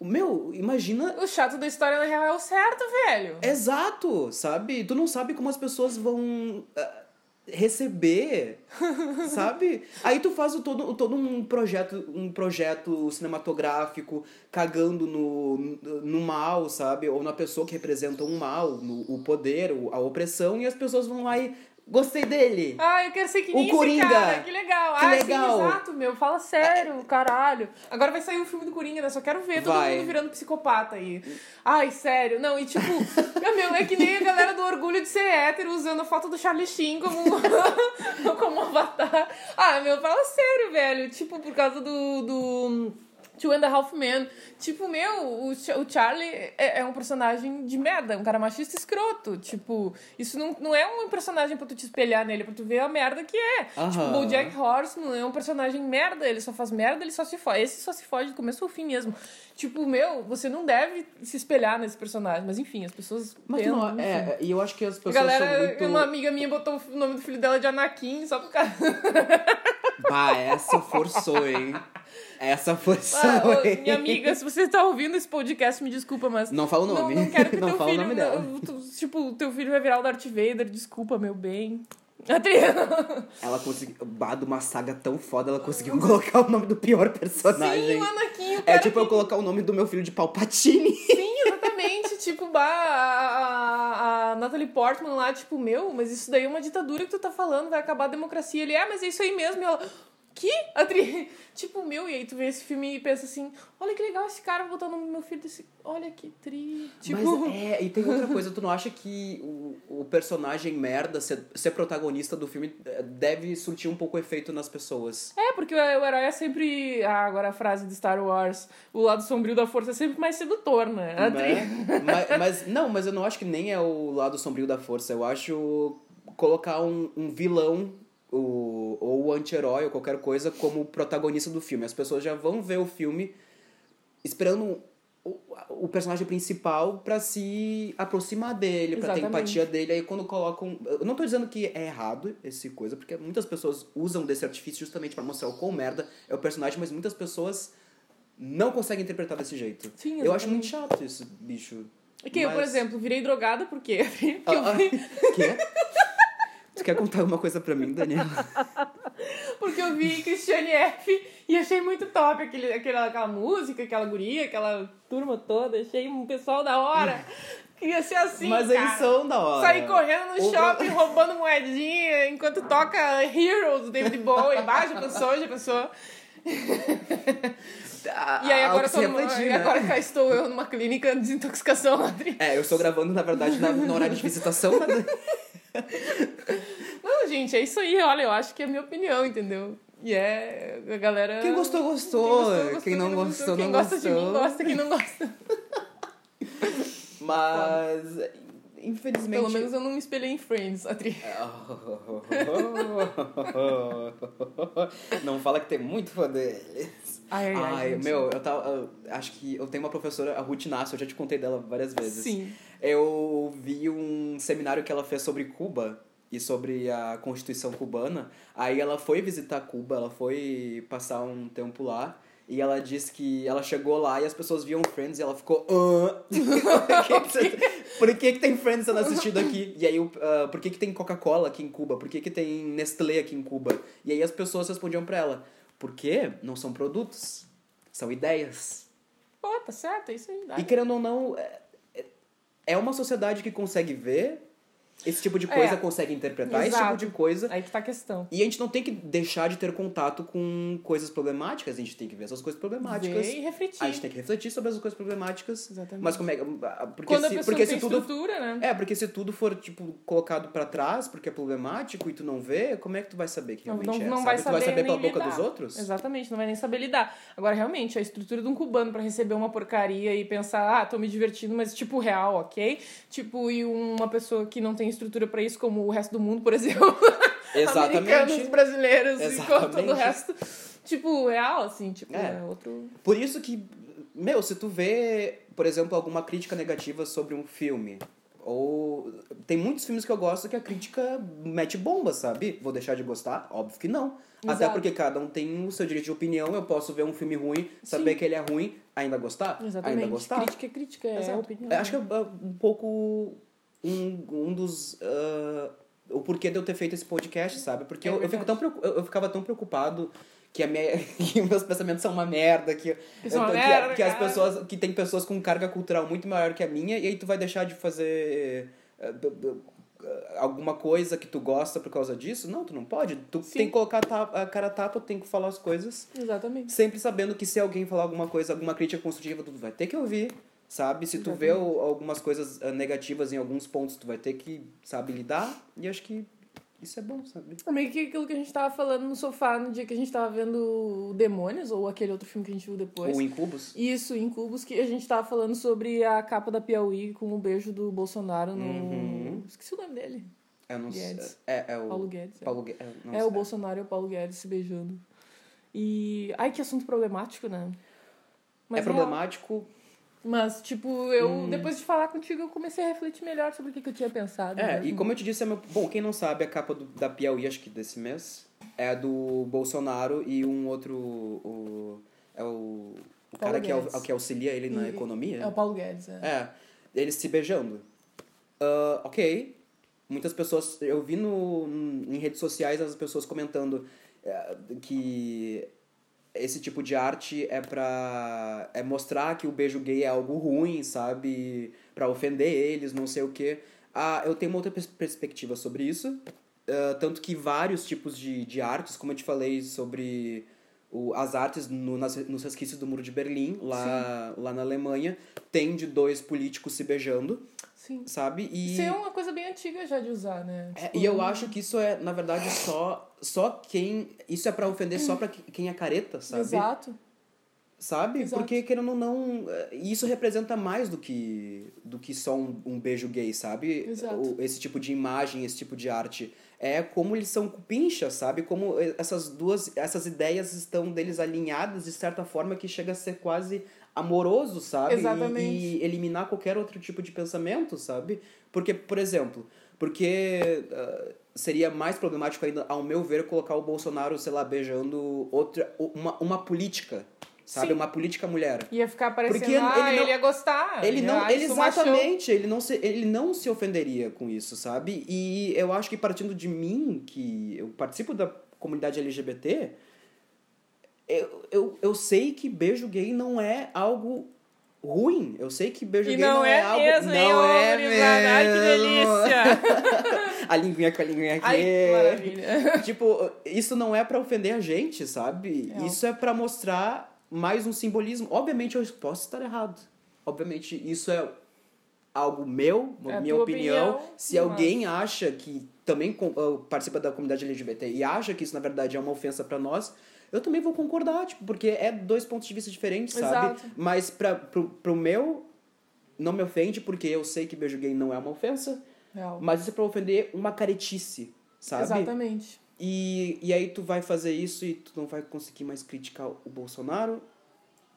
Meu, imagina. O chato da história na real é o certo, velho. Exato, sabe? Tu não sabe como as pessoas vão ah, receber, sabe? Aí tu faz o todo, todo um projeto, um projeto cinematográfico cagando no, no mal, sabe? Ou na pessoa que representa um mal, no, o poder, a opressão, e as pessoas vão lá e gostei dele. Ah, eu quero ser que O nem esse Coringa. cara. Que legal. Que ah, legal. sim, exato, meu. Fala sério, caralho. Agora vai sair o filme do Coringa, né? Só quero ver todo Vai. mundo virando psicopata aí. Ai, sério. Não, e tipo, meu, é que nem a galera do orgulho de ser hétero usando a foto do Charlie Sheen como, como avatar. Ah, meu, fala sério, velho. Tipo, por causa do... do... Two and a Half Men. Tipo, meu, o, Ch- o Charlie é, é um personagem de merda, um cara machista escroto. Tipo, isso não, não é um personagem pra tu te espelhar nele, pra tu ver a merda que é. Aham. Tipo, o BoJack Horseman é um personagem merda, ele só faz merda, ele só se foge. Esse só se foge do começo ao fim mesmo. Tipo, meu, você não deve se espelhar nesse personagem. Mas enfim, as pessoas Mas pensam, não, enfim. é, e eu acho que as A pessoas são galera, muito... uma amiga minha botou o nome do filho dela de Anakin só por causa. Bah, essa forçou, hein? Essa forçou, Ah, ô, minha amiga, se você tá ouvindo esse podcast, me desculpa, mas. Não fala o nome. Não, não quero que Não teu fala o filho. nome dela. não, tu- tipo, o teu filho vai virar o Darth Vader, desculpa, meu bem. Adriana. Ela conseguiu. Bah, de uma saga tão foda, ela conseguiu colocar o nome do pior personagem. Sim, o Anakin, o É tipo eu colocar o nome do meu filho de Palpatine. Sim, exatamente. tipo, bah, a, a, a Natalie Portman lá, tipo, meu, mas isso daí é uma ditadura que tu tá falando, vai acabar a democracia. Ele, é, mas é isso aí mesmo. E ela, que? A tri... Tipo, meu, e aí tu vê esse filme e pensa assim, olha que legal esse cara botar o nome do meu filho desse... Olha que tri... Tipo... Mas é, e tem outra coisa, tu não acha que o, o personagem merda, ser, ser protagonista do filme, eh, deve surtir um pouco efeito nas pessoas? É, porque o, o herói é sempre. Ah, agora a frase de Star Wars: o lado sombrio da força é sempre mais sedutor, né? A tri- Né? mas, mas- não, mas eu não acho que nem é o lado sombrio da força. Eu acho colocar um, um vilão o, ou o anti-herói ou qualquer coisa como protagonista do filme. As pessoas já vão ver o filme esperando o, o personagem principal pra se aproximar dele, pra ter empatia dele. Aí quando colocam. Eu não tô dizendo que é errado esse coisa, porque muitas pessoas usam desse artifício justamente pra mostrar o quão merda é o personagem, mas muitas pessoas não conseguem interpretar desse jeito. Sim, Eu acho muito chato isso, bicho. É que eu, por Mas- exemplo, virei drogada por quê? Porque eu Ah, ah, quê? Tu quer contar alguma coisa pra mim, Daniela? porque eu vi Christiane F e achei muito top aquele, aquela, aquela música, aquela guria, aquela turma toda. Achei um pessoal da hora. Queria ser assim, Mas cara. eles são da hora. Sair correndo no O- shopping, roubando moedinha, enquanto toca Heroes do David Bowie. Baixa a pessoa, já pensou? Ah, E aí agora, refletir, e né? agora cá estou eu numa clínica de desintoxicação, Adri. É, eu estou gravando, na verdade, na, no horário de visitação. mas- Não, gente, é isso aí. Olha, eu acho que é a minha opinião, entendeu? E é a galera... Quem gostou, Quem gostou. gostou, gostou, Quem não gostou, Quem não gosta gostou. de mim, gosta. Quem não gosta... Mas, infelizmente... Pelo menos eu não me espelhei em Friends, Adri. Não fala que tem muito fã deles. Ai, ai, ai, meu, eu tava. eu acho que eu tenho uma professora, a Ruth Nasso, eu já te contei dela várias vezes. Sim. Eu vi um seminário que ela fez sobre Cuba e sobre a Constituição cubana. Aí ela foi visitar Cuba, ela foi passar um tempo lá. E ela disse que ela chegou lá e as pessoas viam Friends e ela ficou. "Hã? por que, que, você- por que, que tem Friends sendo assistido aqui? E aí, ah, por que, que tem Coca-Cola aqui em Cuba? Por que, que tem Nestlé aqui em Cuba? E aí as pessoas respondiam pra ela: porque não são produtos, são ideias. Pô, tá certo, é isso aí. dá. E querendo ou não, é- é- uma sociedade que consegue ver esse tipo de coisa, É. consegue interpretar esse Exato. tipo de coisa. Aí que tá a questão. E a gente não tem que deixar de ter contato com coisas problemáticas, a gente tem que ver essas coisas problemáticas. Ver e refletir. A gente tem que refletir sobre as coisas problemáticas. Exatamente. Mas como é que. Porque Quando a se, porque não se tudo. estrutura, né? É, porque se tudo for, tipo, colocado pra trás, porque é problemático e tu não vê, como é que tu vai saber que Não, realmente não, é? não sabe? vai tu saber vai saber pela boca lidar. dos outros? Exatamente, não vai nem saber lidar. Agora, realmente, a estrutura de um cubano pra receber uma porcaria e pensar, ah, tô me divertindo, mas tipo real, ok? Tipo, e uma pessoa que não tem estrutura pra isso, como o resto do mundo, por exemplo. Americanos, Exatamente. brasileiros, enquanto todo Exatamente. o resto. Tipo, real, assim, tipo, É. é outro. Por isso que, meu, se tu vê, por exemplo, alguma crítica negativa sobre um filme, ou tem muitos filmes que eu gosto que a crítica mete bomba, sabe? Vou deixar de gostar? Óbvio que não. Até Exato. porque cada um tem o seu direito de opinião, eu posso ver um filme ruim, saber Sim. que ele é ruim, ainda gostar? Exatamente. Ainda gostar? Crítica é crítica, é Exato. opinião. Acho que é um pouco um, um dos. uh, o porquê de eu ter feito esse podcast, sabe? Porque É eu, eu, fico tão, eu, eu ficava tão preocupado que, a minha, que meus pensamentos são uma merda, que, São uma que, merda, que as pessoas. que tem pessoas com carga cultural muito maior que a minha, e aí tu vai deixar de fazer. uh, alguma coisa que tu gosta por causa disso? Não, tu não pode. Tu Sim. tem que colocar a cara a tapa, tu tem que falar as coisas Exatamente. sempre sabendo que se alguém falar alguma coisa, alguma crítica construtiva, tu vai ter que ouvir, sabe? Se tu vê o- algumas coisas ah, negativas em alguns pontos, tu vai ter que, sabe, lidar. E acho que isso é bom, sabe? É meio que aquilo que a gente tava falando no sofá no dia que a gente tava vendo Demônios, ou aquele outro filme que a gente viu depois. Ou em cubos. Isso, em Cubos, que a gente tava falando sobre a capa da Piauí com o beijo do Bolsonaro no. Uhum. Esqueci o nome dele. Eu não. Guedes. É, é o. Paulo Guedes. é. Paulo Guedes. é, é, o Bolsonaro e o Paulo Guedes se beijando. E. Ai, que assunto problemático, né? É real. Mas, tipo, eu, Hum. depois de falar contigo, eu comecei a refletir melhor sobre o que, que eu tinha pensado. É, mesmo. e como eu te disse, é meu... bom, quem não sabe, a capa do- da Piauí, acho que desse mês, é a do Bolsonaro e um outro. O, é o. O cara que, au- Guedes. que auxilia ele na E- economia. É o Paulo Guedes, é. É, eles se beijando. Ah, ok. Muitas pessoas. Eu vi no, em redes sociais as pessoas comentando eh, que esse tipo de arte é pra. é mostrar que o beijo gay é algo ruim, sabe? Pra ofender eles, não sei o quê. Ah, eu tenho uma outra pers- perspectiva sobre isso. Ah, tanto que vários tipos de, de artes, como eu te falei sobre o, as artes no, nas, nos resquícios do Muro de Berlim, lá, lá na Alemanha, tem de dois políticos se beijando, Sim. sabe? E, Isso é uma coisa bem antiga já de usar, né? é, Tipo, e eu acho que isso é, na verdade, só, só quem. Isso é pra ofender só pra que- quem é careta, sabe? Exato. Sabe? Exato. Porque, querendo ou não, eh, isso representa mais do que, do que só um, um beijo gay, sabe? Exato. Esse tipo de imagem, esse tipo de arte é como eles são pinchas, sabe? Como essas duas, essas ideias estão deles alinhadas de certa forma que chega a ser quase amoroso, sabe? Exatamente. E, e eliminar qualquer outro tipo de pensamento, sabe? Porque, por exemplo, porque uh, seria mais problemático ainda, ao meu ver, colocar o Bolsonaro, sei lá, beijando outra, uma, uma política, sabe? Sim. Uma política mulher. Ia ficar parecendo, Porque ele ah, não- ele ia gostar. Ele não, ah, ele machão. exatamente, ele não, se, ele não se ofenderia com isso, sabe? E eu acho que partindo de mim, que eu participo da comunidade LGBT, eu, eu, eu sei que beijo gay não é algo ruim. Eu sei que beijo E gay não, não, é, algo... mesmo, não é gurizada? Ai, que mesmo. delícia! a linguinha com a linguinha aqui. Ai, que maravilha. Tipo, isso não é pra ofender a gente, sabe? É. Isso é pra mostrar mais um simbolismo. Obviamente eu posso estar errado. Obviamente isso é algo meu, É minha opinião. opinião, Se mas- alguém acha que também ah, participa da comunidade LGBT e acha que isso na verdade é uma ofensa pra nós, eu também vou concordar, tipo, porque é dois pontos de vista diferentes, sabe? Exato. Mas pra, pro, pro meu não me ofende porque eu sei que beijo gay não é uma ofensa, Real. mas isso é pra ofender uma caretice, sabe? Exatamente. E, e aí tu vai fazer isso e tu não vai conseguir mais criticar o Bolsonaro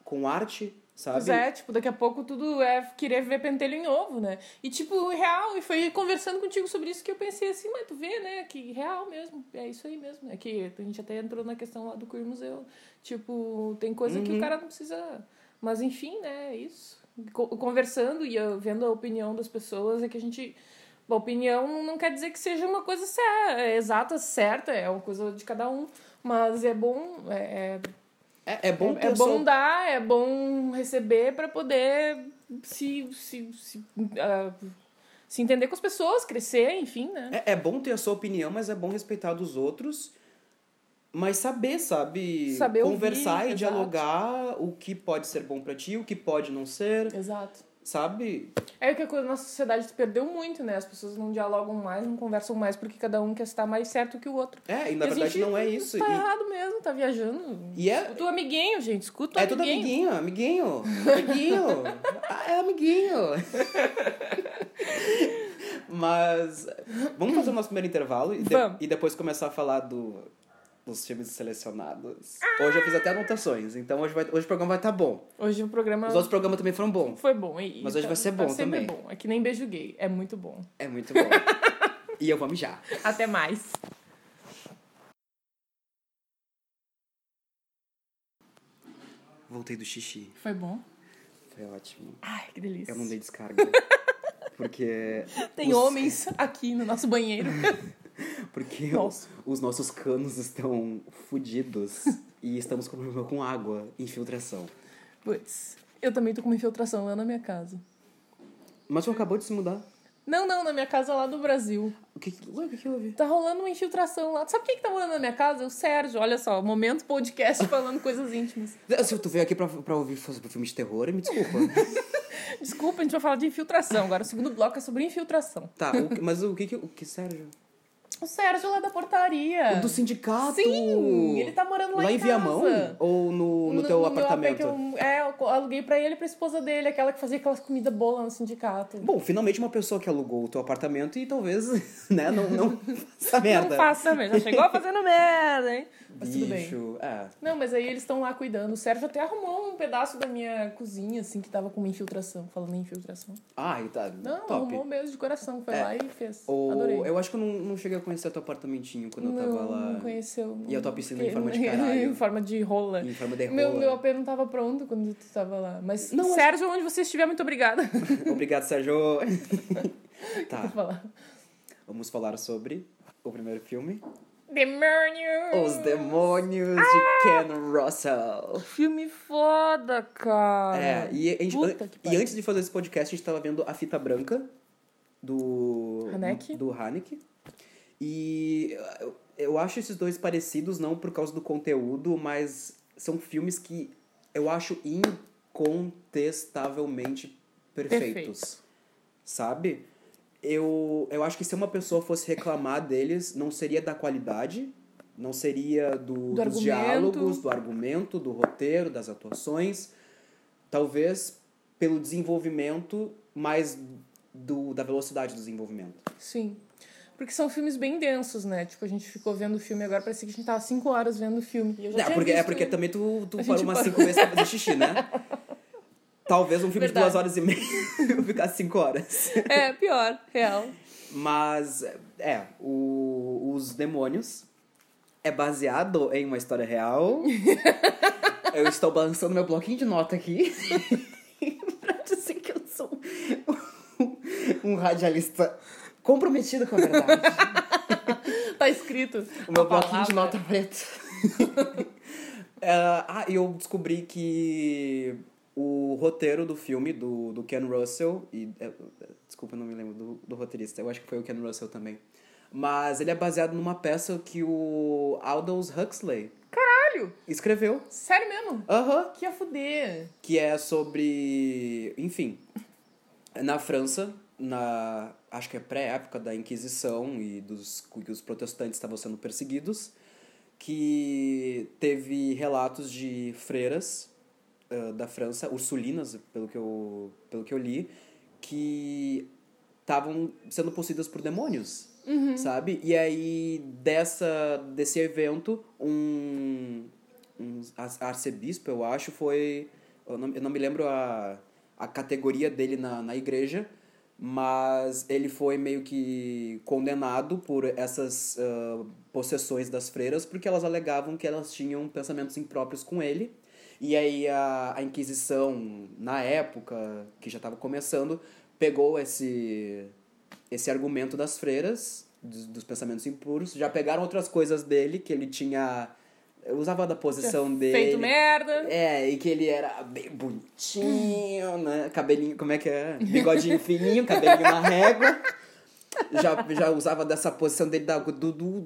com arte, sabe? Pois é, tipo, daqui a pouco tudo é querer ver pentelho em ovo, né? E, tipo, real, e foi conversando contigo sobre isso que eu pensei assim, mas tu vê, né, que real mesmo, é isso aí mesmo. É que a gente até entrou na questão lá do Queer Museu. Tipo, tem coisa que Uhum. o cara não precisa... Mas, enfim, né, é isso. Co- Conversando e vendo a opinião das pessoas, é que a gente... Opinião não quer dizer que seja uma coisa certa, é exata, certa, é uma coisa de cada um. Mas é bom, é, é É, é bom é a bom dar, é bom receber para poder se, se, se, ah, se entender com as pessoas, crescer, enfim, né? É, é bom ter a sua opinião, mas é bom respeitar dos outros. Mas saber, sabe? Saber ouvir, Conversar e exato. dialogar o que pode ser bom pra ti, o que pode não ser, Exato. Sabe? É que a nossa sociedade se perdeu muito, né? As pessoas não dialogam mais, não conversam mais, porque cada um quer estar mais certo que o outro. É, e na E verdade não é isso. Tá E- errado mesmo, tá viajando. E é- Escuta o amiguinho, gente, escuta o É tudo amiguinho. amiguinho, amiguinho, amiguinho. ah, é amiguinho. Mas vamos fazer o nosso primeiro intervalo e, de- e depois começar a falar do, dos filmes selecionados. Hoje eu fiz até anotações, então hoje, vai, hoje o programa vai estar bom. Hoje o programa Os outros programas também foram bons. foi bom. E, Mas hoje tá- vai ser tá bom sempre também. bom. É que nem beijo gay, é muito bom. É muito bom. e eu vou mijar. Até mais. Voltei do xixi. Foi bom? Foi ótimo. Ai, que delícia. Eu não dei descarga. Porque. Tem os- homens aqui no nosso banheiro. Porque Nossa. os nossos canos estão fodidos e estamos com problema com água, infiltração. Putz, eu também tô com uma infiltração lá na minha casa. Mas tu acabou de se mudar. Não, não, na minha casa lá do Brasil. O que, ué, o que, que houve? Tá rolando uma infiltração lá. Sabe quem que tá rolando na minha casa? O Sérgio. Olha só, momento podcast falando coisas íntimas. Se tu veio aqui pra, pra ouvir sobre filme de terror, me desculpa. Desculpa, a gente vai falar de infiltração. Agora o segundo bloco é sobre infiltração. tá, o que- mas o que que. O que, Sérgio? O Sérgio lá da portaria. O do sindicato! Sim, ele tá morando lá, Lá em em Viamão? Ou no, no, teu meu apartamento? AP que eu, é, eu aluguei pra ele e pra esposa dele, aquela que fazia aquelas comida boa no sindicato. Bom, finalmente uma pessoa que alugou o teu apartamento e talvez, né, não, não faça merda. Não faça mesmo. Já chegou fazendo merda, hein? Mas tudo bem. Bicho, é. Não, mas aí eles estão lá cuidando. O Sérgio até arrumou um pedaço da minha cozinha, assim, que tava com uma infiltração. Falando em infiltração. Ai, tá. Não, top. arrumou mesmo de coração. Foi É. lá e fez. Ou, Adorei. eu acho que eu não, não cheguei a conhecer teu apartamentinho quando eu tava não, lá. não conheceu. E a tua piscina em forma de caralho. em forma de rola. Em forma de rola. Meu, meu AP não tava pronto quando tu tava lá. Mas, Não, Sérgio, onde você estiver, muito obrigada. Obrigado, Sérgio. Tá, falar. vamos falar sobre o primeiro filme. Demônio! Os Demônios Ah! de Ken Russell. Filme foda, cara. É, e, a gente- e antes de fazer esse podcast, a gente tava vendo A Fita Branca do Haneke? do Haneke. E eu, acho esses dois parecidos não por causa do conteúdo, mas são filmes que eu acho incontestavelmente perfeitos. Perfeito. Sabe? Eu, eu acho que se uma pessoa fosse reclamar deles, não seria da qualidade, não seria do, Do dos argumento. diálogos, do argumento, do roteiro, das atuações. Talvez pelo desenvolvimento, mais do, da velocidade do desenvolvimento. Sim. Porque são filmes bem densos, né? Tipo, a gente ficou vendo o filme agora, parecia que a gente tava cinco horas vendo o filme. E eu já Não, tinha porque, é porque também tu, tu parou umas parou. cinco vezes pra fazer xixi, né? Talvez um filme Verdade. de duas horas e meia ficasse cinco horas. É, pior, real. Mas, é, o, Os Demônios é baseado em uma história real. eu estou balançando meu bloquinho de nota aqui pra dizer que eu sou um, um radialista comprometido com a verdade. Tá escrito. O meu bloquinho de nota preta. Ah, e eu descobri que o roteiro do filme, do, do Ken Russell, e é, desculpa, eu não me lembro do, do roteirista, eu acho que foi o Ken Russell também. Mas ele é baseado numa peça que o Aldous Huxley Caralho! escreveu. Sério mesmo? Aham. Que ia fuder. Que é sobre. Enfim. Na França, na. Acho que é pré-época da Inquisição e dos que os protestantes estavam sendo perseguidos, que teve relatos de freiras ah, da França, ursulinas, pelo que eu, pelo que eu li, que estavam sendo possuídas por demônios, sabe? E aí, dessa, desse evento, um, um ar- arcebispo, eu acho, foi... Eu não, eu não me lembro a, a categoria dele na, na igreja, mas ele foi meio que condenado por essas ah, possessões das freiras, porque elas alegavam que elas tinham pensamentos impróprios com ele. E aí a, a Inquisição, na época, que já estava começando, pegou esse, esse argumento das freiras, dos, dos pensamentos impuros, já pegaram outras coisas dele, que ele tinha... Usava da posição dele. Feito merda. É, e que ele era bem bonitinho, né? Cabelinho, como é que é? Bigodinho fininho, cabelinho na régua. Já, já usava dessa posição dele da, do, do-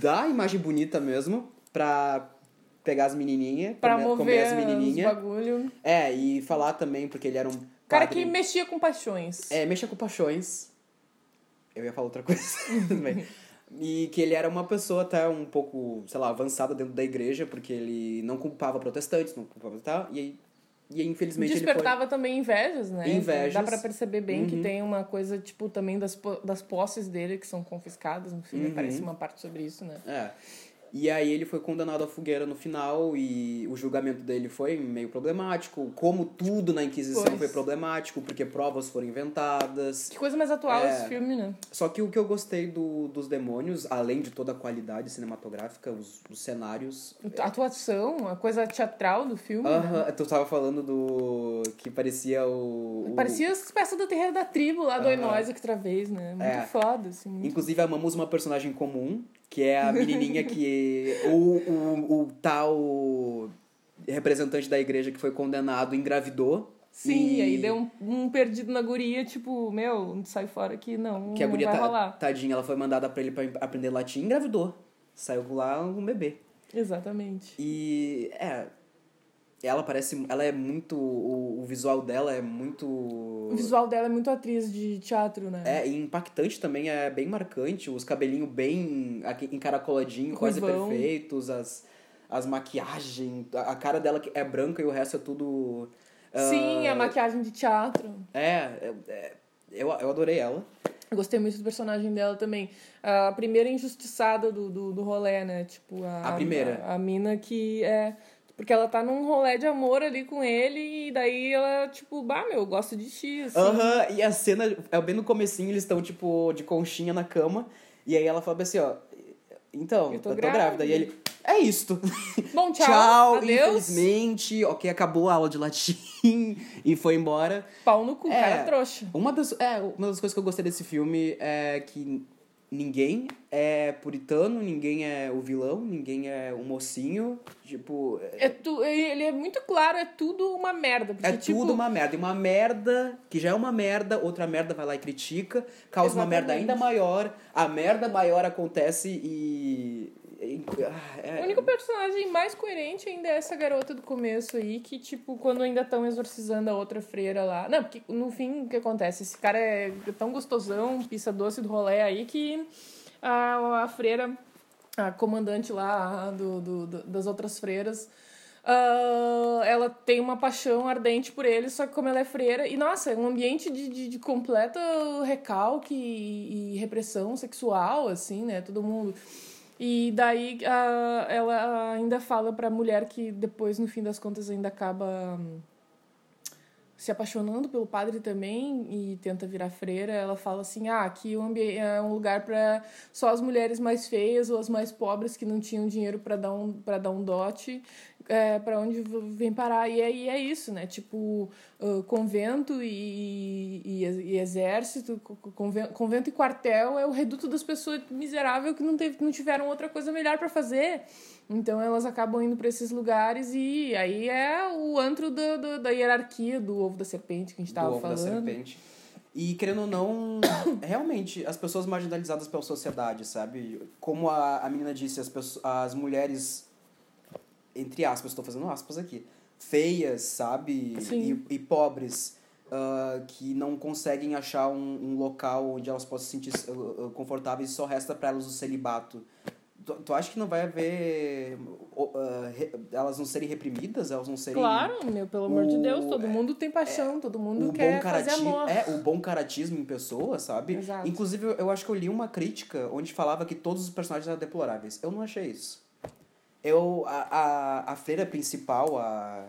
da imagem bonita mesmo, pra pegar as menininhas, Pra comer, mover comer as menininhas. bagulho. É, e falar também, porque ele era um Cara padre- que mexia com paixões. é, mexa com paixões. Eu ia falar outra coisa. Bem. E que ele era uma pessoa até um pouco, sei lá, avançada dentro da igreja, porque ele não culpava protestantes, não culpava tal. E aí, e infelizmente, Despertava também invejas, né? Invejas. Dá pra perceber bem que Uhum. tem uma coisa, tipo, também das, das posses dele que são confiscadas no filme. Uhum. Parece uma parte sobre isso, né? foi. É. E aí ele foi condenado à fogueira no final e o julgamento dele foi meio problemático. Como tudo na Inquisição Pois. foi problemático, porque provas foram inventadas. Que coisa mais atual É. esse filme, né? Só que o que eu gostei do, dos demônios, além de toda a qualidade cinematográfica, os, os cenários, A atuação, a coisa teatral do filme. né? Aham, tu tava falando do. que parecia o. o- Parecia as peças do Terreiro da Tribo lá do Aham. Enoise outra vez, né? Muito É. foda, assim. muito Inclusive, amamos uma personagem comum, que é a menininha que. o, o, o tal representante da igreja que foi condenado engravidou. Sim, e aí deu um, um perdido na guria, tipo, meu, sai fora aqui, não, Que a guria, vai ta- rolar. tadinha, ela foi mandada pra ele pra aprender latim e engravidou. Saiu lá um bebê. Exatamente. E. É. Ela parece. Ela é muito. O, o visual dela é muito. O visual dela é muito atriz de teatro, né? É, e impactante também, é bem marcante. Os cabelinhos bem aqui- encaracoladinho, quase perfeitos. As, as maquiagens. A a cara dela é branca e o resto é tudo. ah, Sim, a maquiagem de teatro. É, é, é, eu, eu adorei ela. Eu gostei muito do personagem dela também. A primeira injustiçada do, do, do rolê, né? Tipo, a, A primeira. A, a mina que é. Porque ela tá num rolê de amor ali com ele, e daí ela, tipo, bah, meu, eu gosto de ti, assim. Aham, e a cena, é bem no comecinho, eles estão, tipo, de conchinha na cama. E aí ela fala assim, ó. Então, Eu eu tô tô, grávida. grávida. E ele. É isto. Bom, tchau. Tchau, adeus. infelizmente. Ok, acabou a aula de latim e foi embora. Pau no cu, É. cara trouxa. Uma das, é, uma das coisas que eu gostei desse filme é que ninguém é puritano, ninguém é o vilão, ninguém é o mocinho. Tipo, é, É tu, ele é muito claro, é tudo uma merda. Porque, é tipo, tudo uma merda. E uma merda que já é uma merda, outra merda vai lá e critica, causa uma merda Exatamente. ainda maior. A merda maior acontece e. é- O único personagem mais coerente ainda é essa garota do começo aí, que, tipo, quando ainda estão exorcizando a outra freira lá. Não, porque no fim o que acontece? Esse cara é tão gostosão, pista doce do rolê aí, que a, a freira, a comandante lá do, do, do- das outras freiras, Uh, ela tem uma paixão ardente por ele, só que como ela é freira. E, nossa, é um ambiente de, de, de completo recalque e, e, repressão sexual, assim, né? Todo mundo. E daí ela ainda fala pra mulher que depois, no fim das contas, ainda acaba. Um, se apaixonando pelo padre também e tenta virar freira, ela fala assim: ah, aqui é um lugar para só as mulheres mais feias ou as mais pobres que não tinham dinheiro para dar um para dar um dote, é, para onde vem parar. E aí é, isso, né? Tipo, uh, convento e, e, e, exército, convento, convento e quartel é o reduto das pessoas miseráveis que não, teve, não tiveram outra coisa melhor para fazer. Então elas acabam indo para esses lugares e aí é o antro do, do, da hierarquia do ovo da serpente que a gente estava falando. Ovo da serpente. E querendo ou não, realmente, as pessoas marginalizadas pela sociedade, sabe? Como a, a menina disse, as, pessoas, as mulheres, entre aspas, estou fazendo aspas aqui, feias, sabe? E, e, pobres, uh, que não conseguem achar um, um local onde elas possam se sentir uh, confortáveis e só resta para elas o celibato. Tu, tu acha que não vai haver. Uh, re, elas não serem reprimidas? Elas não serem. Claro, meu, pelo amor de Deus, todo é, mundo tem paixão, é, todo mundo quer fazer amor. É, o bom caratismo em pessoa, sabe? Exato. Inclusive, eu acho que eu li uma crítica onde falava que todos os personagens eram deploráveis. Eu não achei isso. Eu, a, a, a feira principal, a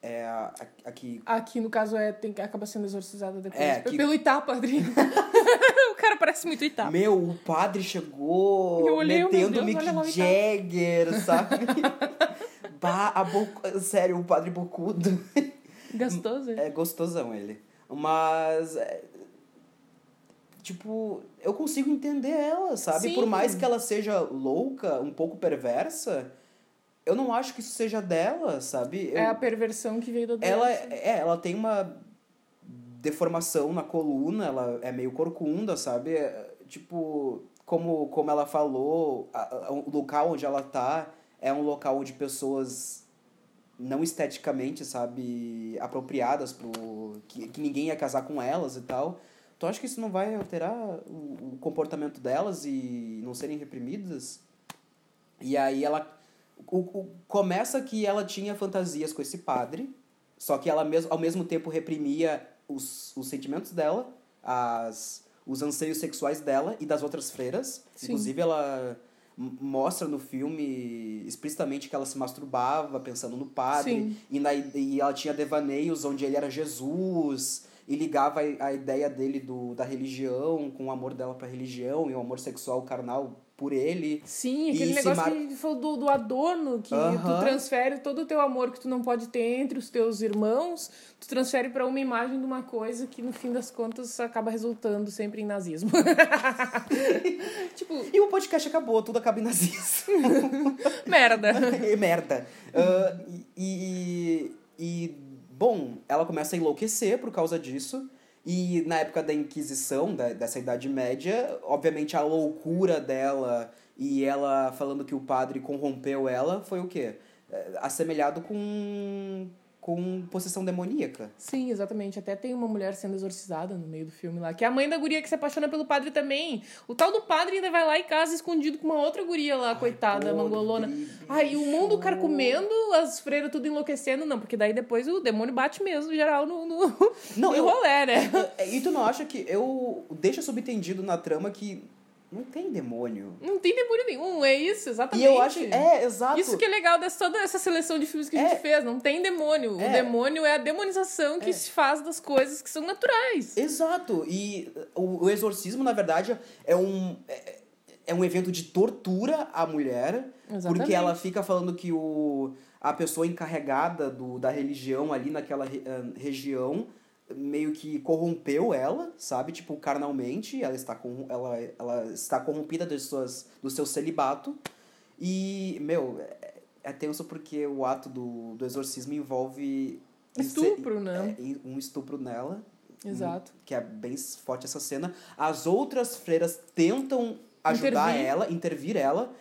é a, a, aqui. Aqui, no caso, é, tem, acaba sendo exorcizada depois. É, que... Pelo Itá, padrinho. o cara parece muito Itá. Meu, o padre chegou olhei, metendo Mick Jagger, sabe? bah, a. Sério, o padre bocudo. Gostoso. É gostosão ele. Mas. É... Tipo, eu consigo entender ela, sabe? Sim. Por mais que ela seja louca, um pouco perversa eu não acho que isso seja dela, sabe? Eu, é a perversão que veio da doença. Ela, é, ela tem uma deformação na coluna, ela é meio corcunda, sabe? É, tipo, como, como ela falou, a, a, o local onde ela tá é um local onde pessoas não esteticamente, sabe, apropriadas pro que, que ninguém ia casar com elas e tal. Tu acha que isso não vai alterar o, o comportamento delas e não serem reprimidas? E aí ela o, o, começa que ela tinha fantasias com esse padre, só que ela mesmo, ao mesmo tempo reprimia os, os sentimentos dela, as, os anseios sexuais dela e das outras freiras. Sim. Inclusive, ela mostra no filme explicitamente que ela se masturbava pensando no padre e, na, e ela tinha devaneios onde ele era Jesus e ligava a, a ideia dele do, da religião com o amor dela para religião e o amor sexual carnal por ele. Sim, aquele negócio mar... que falou do, do adorno, que uh -huh. tu transfere todo o teu amor que tu não pode ter entre os teus irmãos, tu transfere para uma imagem de uma coisa que no fim das contas acaba resultando sempre em nazismo. tipo... E o podcast acabou, tudo acaba em nazismo. merda. merda. Uh, e, e, bom, ela começa a enlouquecer por causa disso. E na época da Inquisição, da, dessa Idade Média, obviamente a loucura dela e ela falando que o padre corrompeu ela foi o quê? É, assemelhado com com possessão demoníaca. Sim, exatamente. Até tem uma mulher sendo exorcizada no meio do filme lá, que é a mãe da guria que se apaixona pelo padre também. O tal do padre ainda vai lá em casa escondido com uma outra guria lá, Ai, coitada, mangolona. Aí o mundo carcomendo, as freiras tudo enlouquecendo. Não, porque daí depois o demônio bate mesmo, geral, no, no, não, no eu, rolê, né? E tu não acha que eu... Deixa subentendido na trama que não tem demônio. Não tem demônio nenhum, é isso, exatamente. E eu acho. É, exato. Isso que é legal dessa toda essa seleção de filmes que a gente é. fez. Não tem demônio. É. O demônio é a demonização que é. se faz das coisas que são naturais. Exato. E o, o exorcismo, na verdade, é um. É, é um evento de tortura à mulher. Exatamente. Porque ela fica falando que o, a pessoa encarregada do, da religião ali naquela re, uh, região meio que corrompeu ela, sabe? Tipo, carnalmente, ela está, com, ela, ela está corrompida de suas, do seu celibato. E, meu, é, é tenso porque o ato do, do exorcismo envolve... Estupro, né? É, um estupro nela. Exato. Que é bem forte essa cena. As outras freiras tentam ajudar intervir. ela, intervir ela.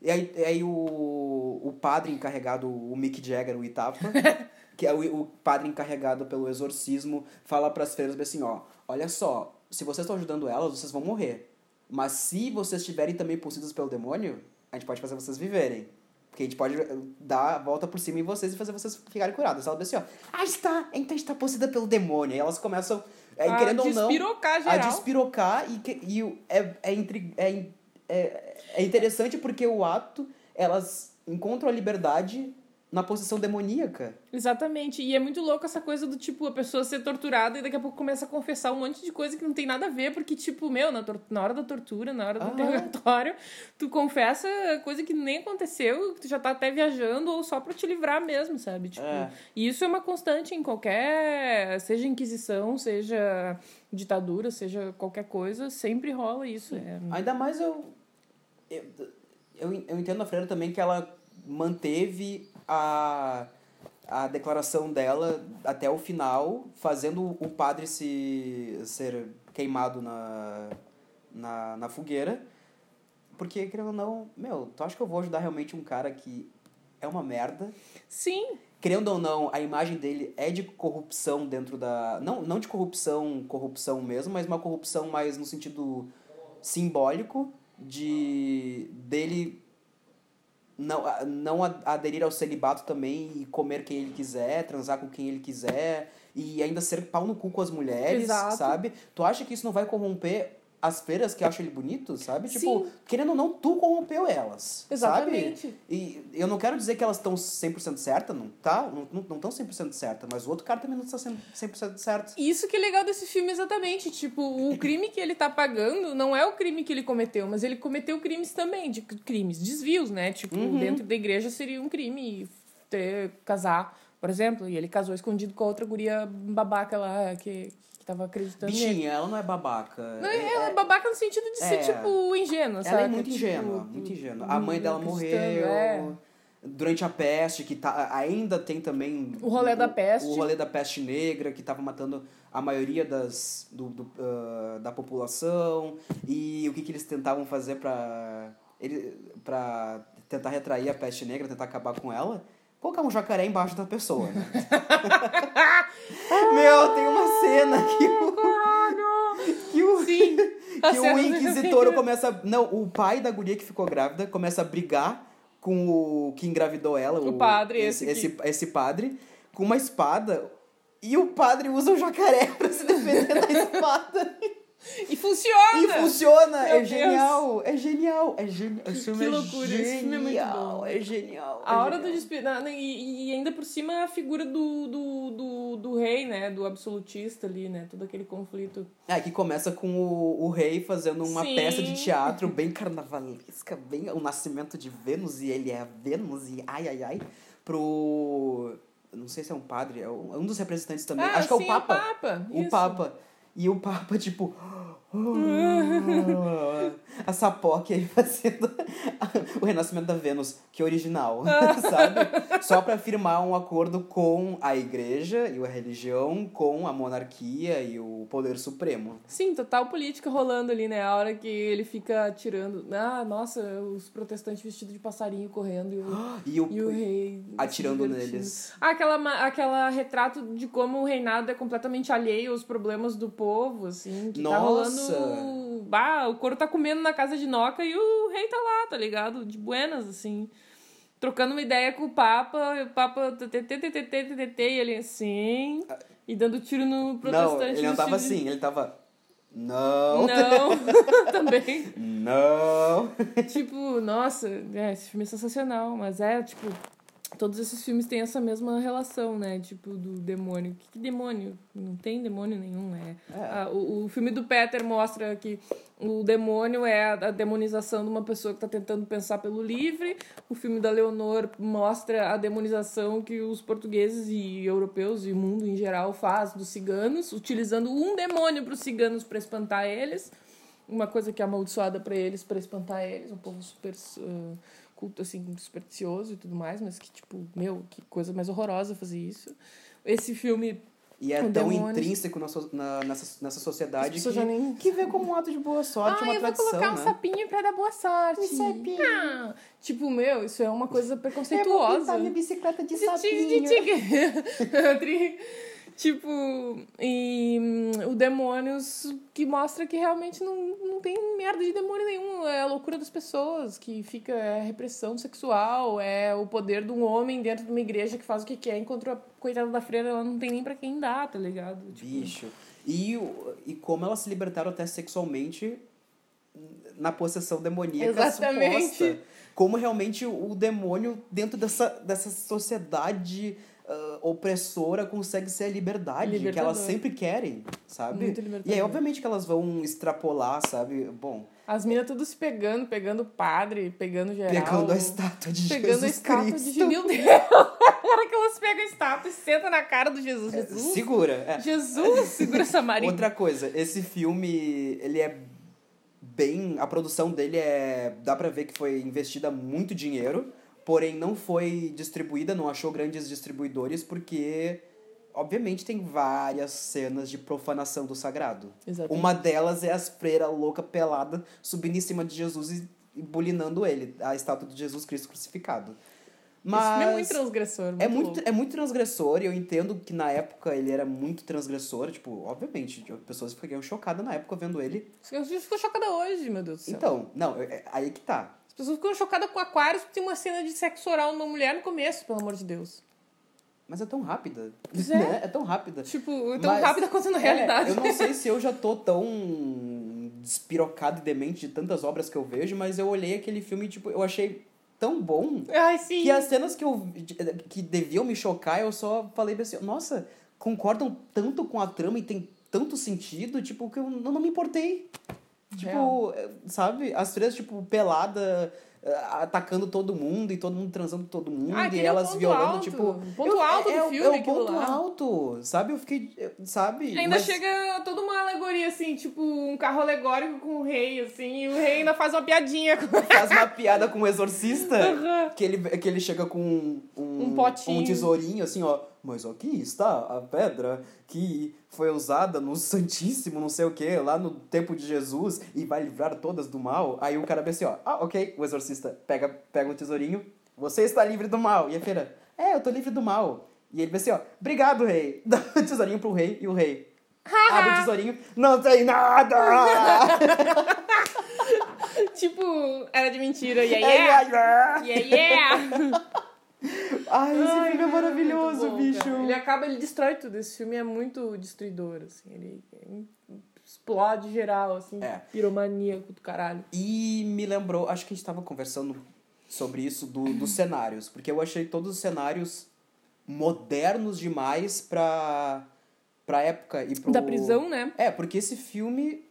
E aí, e aí o, o padre encarregado, o Mick Jagger, o Itapa... que é o, o padre encarregado pelo exorcismo, fala para as freiras assim, ó, olha só, se vocês estão ajudando elas, vocês vão morrer. Mas se vocês estiverem também possuídas pelo demônio, a gente pode fazer vocês viverem. Porque a gente pode dar a volta por cima em vocês e fazer vocês ficarem curadas. Ela diz assim, ó, ah, está, então está possuída pelo demônio. E elas começam, é, A querendo ou não, despirocar a geral. despirocar e, e é, é, intri- é, é, é interessante porque o ato, elas encontram a liberdade na posição demoníaca. Exatamente. E é muito louco essa coisa do tipo, a pessoa ser torturada e daqui a pouco começa a confessar um monte de coisa que não tem nada a ver, porque, tipo, meu, na, na hora da tortura, na hora do Aham. interrogatório, tu confessa coisa que nem aconteceu, que tu já tá até viajando, ou só pra te livrar mesmo, sabe? Tipo, É. E isso é uma constante em qualquer. Seja Inquisição, seja ditadura, seja qualquer coisa, sempre rola isso. É. Ainda mais eu, eu, eu, eu entendo a Freira também que ela manteve a, a declaração dela até o final, fazendo o padre se ser queimado na, na, na fogueira. Porque, querendo ou não, meu, tu acha que eu vou ajudar realmente um cara que é uma merda? Sim, Querendo ou não, a imagem dele é de corrupção dentro da. Não, não de corrupção, corrupção mesmo, mas uma corrupção mais no sentido simbólico de dele não, não aderir ao celibato também e comer quem ele quiser, transar com quem ele quiser e ainda ser pau no cu com as mulheres, Exato. sabe? Tu acha que isso não vai corromper as feiras que acham ele bonito, sabe? Tipo, Sim. querendo ou não, tu corrompeu elas, Exatamente. sabe? E eu não quero dizer que elas estão 100% certas, não tá? Não estão não, não 100% certas, mas o outro cara também não está 100% certo. Isso que é legal desse filme, exatamente. Tipo, o crime que ele tá pagando não é o crime que ele cometeu, mas ele cometeu crimes também, de crimes, desvios, né? Tipo, Uhum. dentro da igreja seria um crime ter, casar, por exemplo, e ele casou escondido com a outra guria babaca lá que, que tava acreditando nele. Bichinha, ela não é babaca. Não, ela é babaca no sentido de ser, É. tipo, ingênua, sabe? Ela é muito ingênua, muito ingênua. A mãe dela morreu. É. Durante a peste, que tá, ainda tem também. O rolê da peste. O rolê da peste negra, que tava matando a maioria das, do, do, ah, da população. E o que, que eles tentavam fazer pra, ele, pra tentar retrair a peste negra, tentar acabar com ela? Colocar um jacaré embaixo da pessoa, né? Meu, tem cena que o. Que o Sim. que o cena- inquisitor começa. Não, o pai da guria que ficou grávida começa a brigar com o que engravidou ela. O padre, esse esse, esse, esse padre, com uma espada. E o padre usa o jacaré pra se defender da espada. E funciona! E funciona! É genial! É genial! É genial! Filme que é loucura, esse filme é muito genial, bom. É genial! A é hora do genial. despe... na- na- e, e ainda por cima a figura do, do, do, do rei, né? Do absolutista ali, né? Todo aquele conflito. É, que começa com o, o rei fazendo uma Sim. peça de teatro bem carnavalesca, bem o nascimento de Vênus, e ele é a Vênus, e ai, ai, ai, pro... Não sei se é um padre, é um é dos representantes também. Ah, Acho que é o sim, Papa. O Papa. O isso. Papa. E o Papa, tipo... a Sapoque aí fazendo o renascimento da Vênus, que é original, sabe? Só pra firmar um acordo com a igreja e a religião, com a monarquia e o poder supremo. Sim, total política rolando ali, né? A hora que ele fica atirando. Ah, nossa, os protestantes vestidos de passarinho correndo e o, E o, e o rei. atirando neles. Ah, aquela, aquela retrato de como o reinado é completamente alheio aos problemas do povo, assim. Que tá Nossa! Rolando. Bah, o couro tá comendo na casa de Noca e o rei tá lá, tá ligado? De buenas, assim. Trocando uma ideia com o Papa, e o Papa e ele assim. E dando tiro no protestante. Não, ele não tava assim, ele tava. Não! Não, também. Não! tipo, nossa, é, esse filme é sensacional, mas é, tipo, todos esses filmes têm essa mesma relação, né? Tipo, do demônio. Que, que demônio? Não tem demônio nenhum, é. É. Ah, o, o filme do Peter mostra que o demônio é a, demonização de uma pessoa que está tentando pensar pelo livre. O filme da Leonor mostra a demonização que os portugueses e europeus e o mundo em geral faz dos ciganos, utilizando um demônio para os ciganos para espantar eles uma coisa que é amaldiçoada para eles, para espantar eles, um povo super uh, culto, assim, supersticioso e tudo mais, mas que, tipo, meu, que coisa mais horrorosa fazer isso. Esse filme, E é tão demônios. intrínseco na, na- nessa, nessa sociedade que, nem... que vê como um ato de boa sorte, ah, uma eu vou tradição, colocar um né? sapinho pra dar boa sorte. Um sapinho. Ah, tipo, meu, isso é uma coisa preconceituosa. bicicleta de De tigre, de tigre. Tipo, e hum, o Demônios que mostra que realmente não, não tem merda de demônio nenhum. É a loucura das pessoas, que fica é a repressão sexual, é o poder de um homem dentro de uma igreja que faz o que quer, enquanto a coitada da freira ela não tem nem pra quem dar, tá ligado? Tipo, Bicho. E, e como elas se libertaram até sexualmente na possessão demoníaca Exatamente. suposta. Como realmente o demônio, dentro dessa, dessa sociedade ah, opressora, consegue ser a liberdade que elas sempre querem, sabe? Muito E aí, obviamente, que elas vão extrapolar, sabe? Bom, As minas tudo se pegando, pegando o padre, pegando geral. pegando a estátua de Pegando a Jesus estátua Cristo. de Meu Deus! A hora que elas pegam a estátua e sentam na cara do Jesus. Jesus! Segura. é. Jesus! Segura essa Maria. Outra coisa, esse filme, ele é bem... A produção dele é... Dá pra ver que foi investida muito dinheiro, porém não foi distribuída, não achou grandes distribuidores, porque... Obviamente tem várias cenas de profanação do sagrado. Exatamente. Uma delas é as freiras louca pelada subindo em cima de Jesus e, e bulinando ele, a estátua de Jesus Cristo crucificado. Mas filme é muito transgressor. Muito é muito, louco. é muito transgressor e eu entendo que na época ele era muito transgressor. Tipo, obviamente, pessoas ficariam chocadas na época vendo ele. As pessoas ficam chocadas hoje, meu Deus do céu. Então, não, é aí que tá. As pessoas ficam chocadas com Aquários porque tem uma cena de sexo oral numa mulher no começo, pelo amor de Deus. Mas é tão rápida. É. né? É tão rápida. Tipo, tão Mas- rápida quanto na É, realidade. eu não sei se eu já tô tão despirocado e demente de tantas obras que eu vejo, mas eu olhei aquele filme e, tipo, eu achei tão bom Ai, sim. que as cenas que eu que deviam me chocar, eu só falei assim, nossa, concordam tanto com a trama e tem tanto sentido, tipo, que eu não, não me importei. Tipo, eh, sabe? As freiras, tipo, pelada, eh, atacando todo mundo e todo mundo transando todo mundo Ah, e é elas ponto violando, alto. tipo. O ponto eu- alto é, do o- filme, É o ponto lá. alto, sabe? Eu fiquei, eh, sabe? Ainda Mas- chega toda uma alegoria, assim, tipo, um carro alegórico com o rei, assim, e o rei ainda faz uma piadinha com faz uma piada com o exorcista Aham. que ele, que ele chega com um, Um potinho. um tesourinho assim, ó. Mas aqui está a pedra que foi usada no Santíssimo, não sei o que, lá no tempo de Jesus e vai livrar todas do mal. Aí o cara vê assim, ó. Ah, ok. O exorcista pega, pega o tesourinho. Você está livre do mal. E a feira, é, eu tô livre do mal. E ele vê assim, ó. Obrigado, rei. Dá o tesourinho pro rei e o rei. Abre o tesourinho. Não tem nada! tipo, era de mentira, É, yeah! yeah, yeah. Yeah, yeah! Ai, esse Ai, filme é muito maravilhoso, bom, bicho. cara. Ele acaba, ele destrói tudo. Esse filme é muito destruidor, assim. Ele explode geral, assim. É. Piromaníaco do caralho. E me lembrou, acho que a gente tava conversando sobre isso do, dos cenários, porque eu achei todos os cenários modernos demais pra, pra época e pro... Da prisão, né? É, porque esse filme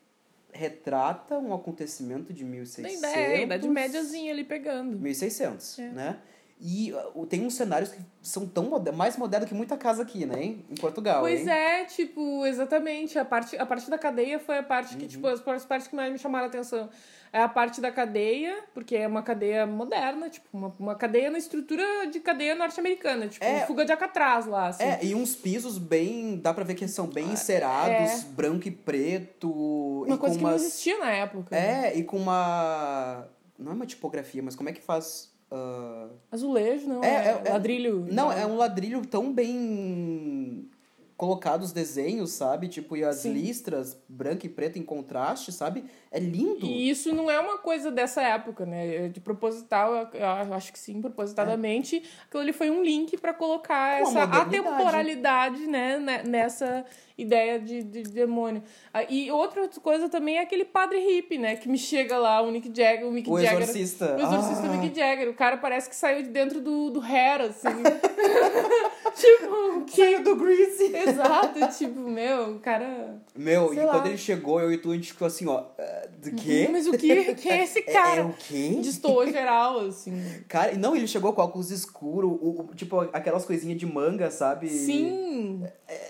retrata um acontecimento de 1600... Tem ideia, idade médiazinha ali pegando. 1600, É. né? E uh, tem uns cenários que são tão mais modernos que muita casa aqui, né? Em em Portugal, Pois hein? é, tipo, exatamente. A parte, a parte da cadeia foi a parte que, Uhum. tipo, as, as partes que mais me chamaram a atenção. É a parte da cadeia, porque é uma cadeia moderna, tipo, uma, uma cadeia na estrutura de cadeia norte-americana, tipo, É. fuga de Alcatraz lá, assim. É, e uns pisos bem. dá pra ver que são bem encerados, branco e preto. Ah, é. uma e coisa com que não umas- existia na época. É, e com uma. Não é uma tipografia, mas como é que faz. Ah, Azulejo, não. É, É, é- é- ladrilho. Não, é um ladrilho tão bem colocado os desenhos, sabe? Tipo, e as Sim. listras branco e preto em contraste, sabe? É lindo. E isso não é uma coisa dessa época, né? De proposital, eu- acho que sim, propositadamente, aquilo ali foi um link para colocar Uma essa atemporalidade, né, ne- nessa ideia de, de demônio. Ah, E outra coisa também é aquele padre hippie, né, que me chega lá, o Nick Jagger, o Mick O Jagger. exorcista. O exorcista Ah. Mick Jagger. O cara parece que saiu de dentro do, do Hair, assim. tipo, que... Saiu do Greasy. Exato, tipo, meu, o cara... Meu, Sei e lá. quando ele chegou, eu e tu, a gente ficou assim, ó. "Ah, Do quê? Mas o que, quem é esse É- cara? É, o quê? Destoou geral, assim. Cara, e não, ele chegou com óculos escuros, o, o- tipo, aquelas coisinhas de manga, sabe? Sim!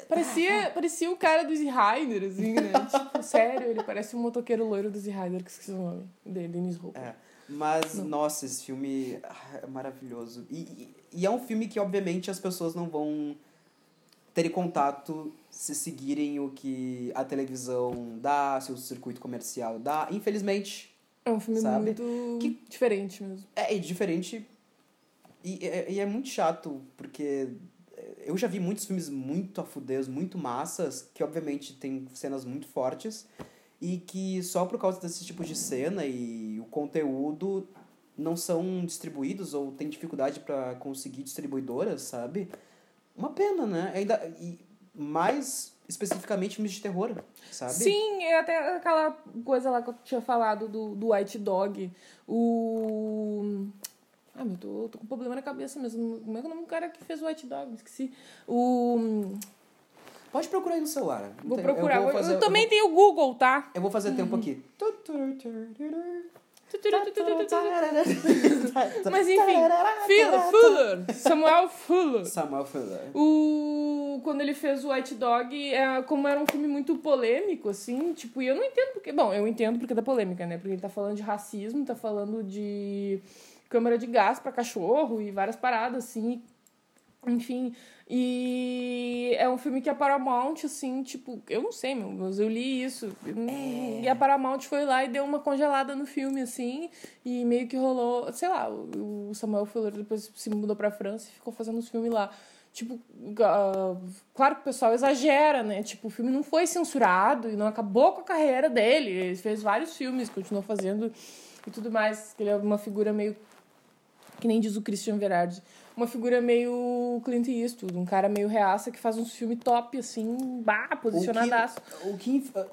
Parecia, parecia o cara do Easy Rider, assim, né? tipo, sério, ele parece um motoqueiro loiro do Easy Rider, que esqueci o nome dele, Dennis Hopper. É. Mas, nossa, esse filme é maravilhoso. E, e, e é um filme que, obviamente, as pessoas não vão ter contato se seguirem o que a televisão dá, se o circuito comercial dá. Infelizmente, É um filme Sabe? muito Que- diferente mesmo. é, é diferente. E, é- e é muito chato, porque eu já vi muitos filmes muito afudeios, muito massas, que obviamente tem cenas muito fortes, e que só por causa desse tipo de cena e o conteúdo não são distribuídos ou tem dificuldade para conseguir distribuidoras, sabe? Uma pena, né? Ainda, e mais especificamente filmes de terror, sabe? Sim, é até aquela coisa lá que eu tinha falado do, do White Dog. O. Ah, meu, tô, tô com problema na cabeça mesmo. Como é que é o nome do cara que fez o White Dog? Esqueci. O. Pode procurar aí no celular. Vou Eu procurar. Eu, fazer- também eu tenho o Google, tá? vou, eu vou fazer Uhum. tempo aqui. Mas enfim, Fuller, Fuller, Samuel Fuller. Samuel Fuller. O... Quando ele fez o White Dog, é, como era um filme muito polêmico, assim, tipo, e eu não entendo porque. Bom, eu entendo porque da polêmica, né? Porque ele tá falando de racismo, tá falando de câmara de gás pra cachorro e várias paradas, assim. Enfim. E é um filme que a Paramount, assim, tipo, eu não sei, meu, mas eu li isso. E a Paramount foi lá e deu uma congelada no filme, assim, e meio que rolou, sei lá, o Samuel Fuller depois se mudou pra França e ficou fazendo os filmes lá. Tipo, ah, claro que o pessoal exagera, né? Tipo, o filme não foi censurado e não acabou com a carreira dele. Ele fez vários filmes, continuou fazendo e tudo mais. Ele é uma figura meio que nem diz o Christian Verardi, uma figura meio Clint Eastwood, um cara meio reaça que faz uns filmes top, assim, bah, posicionadaço. O que, o que uh,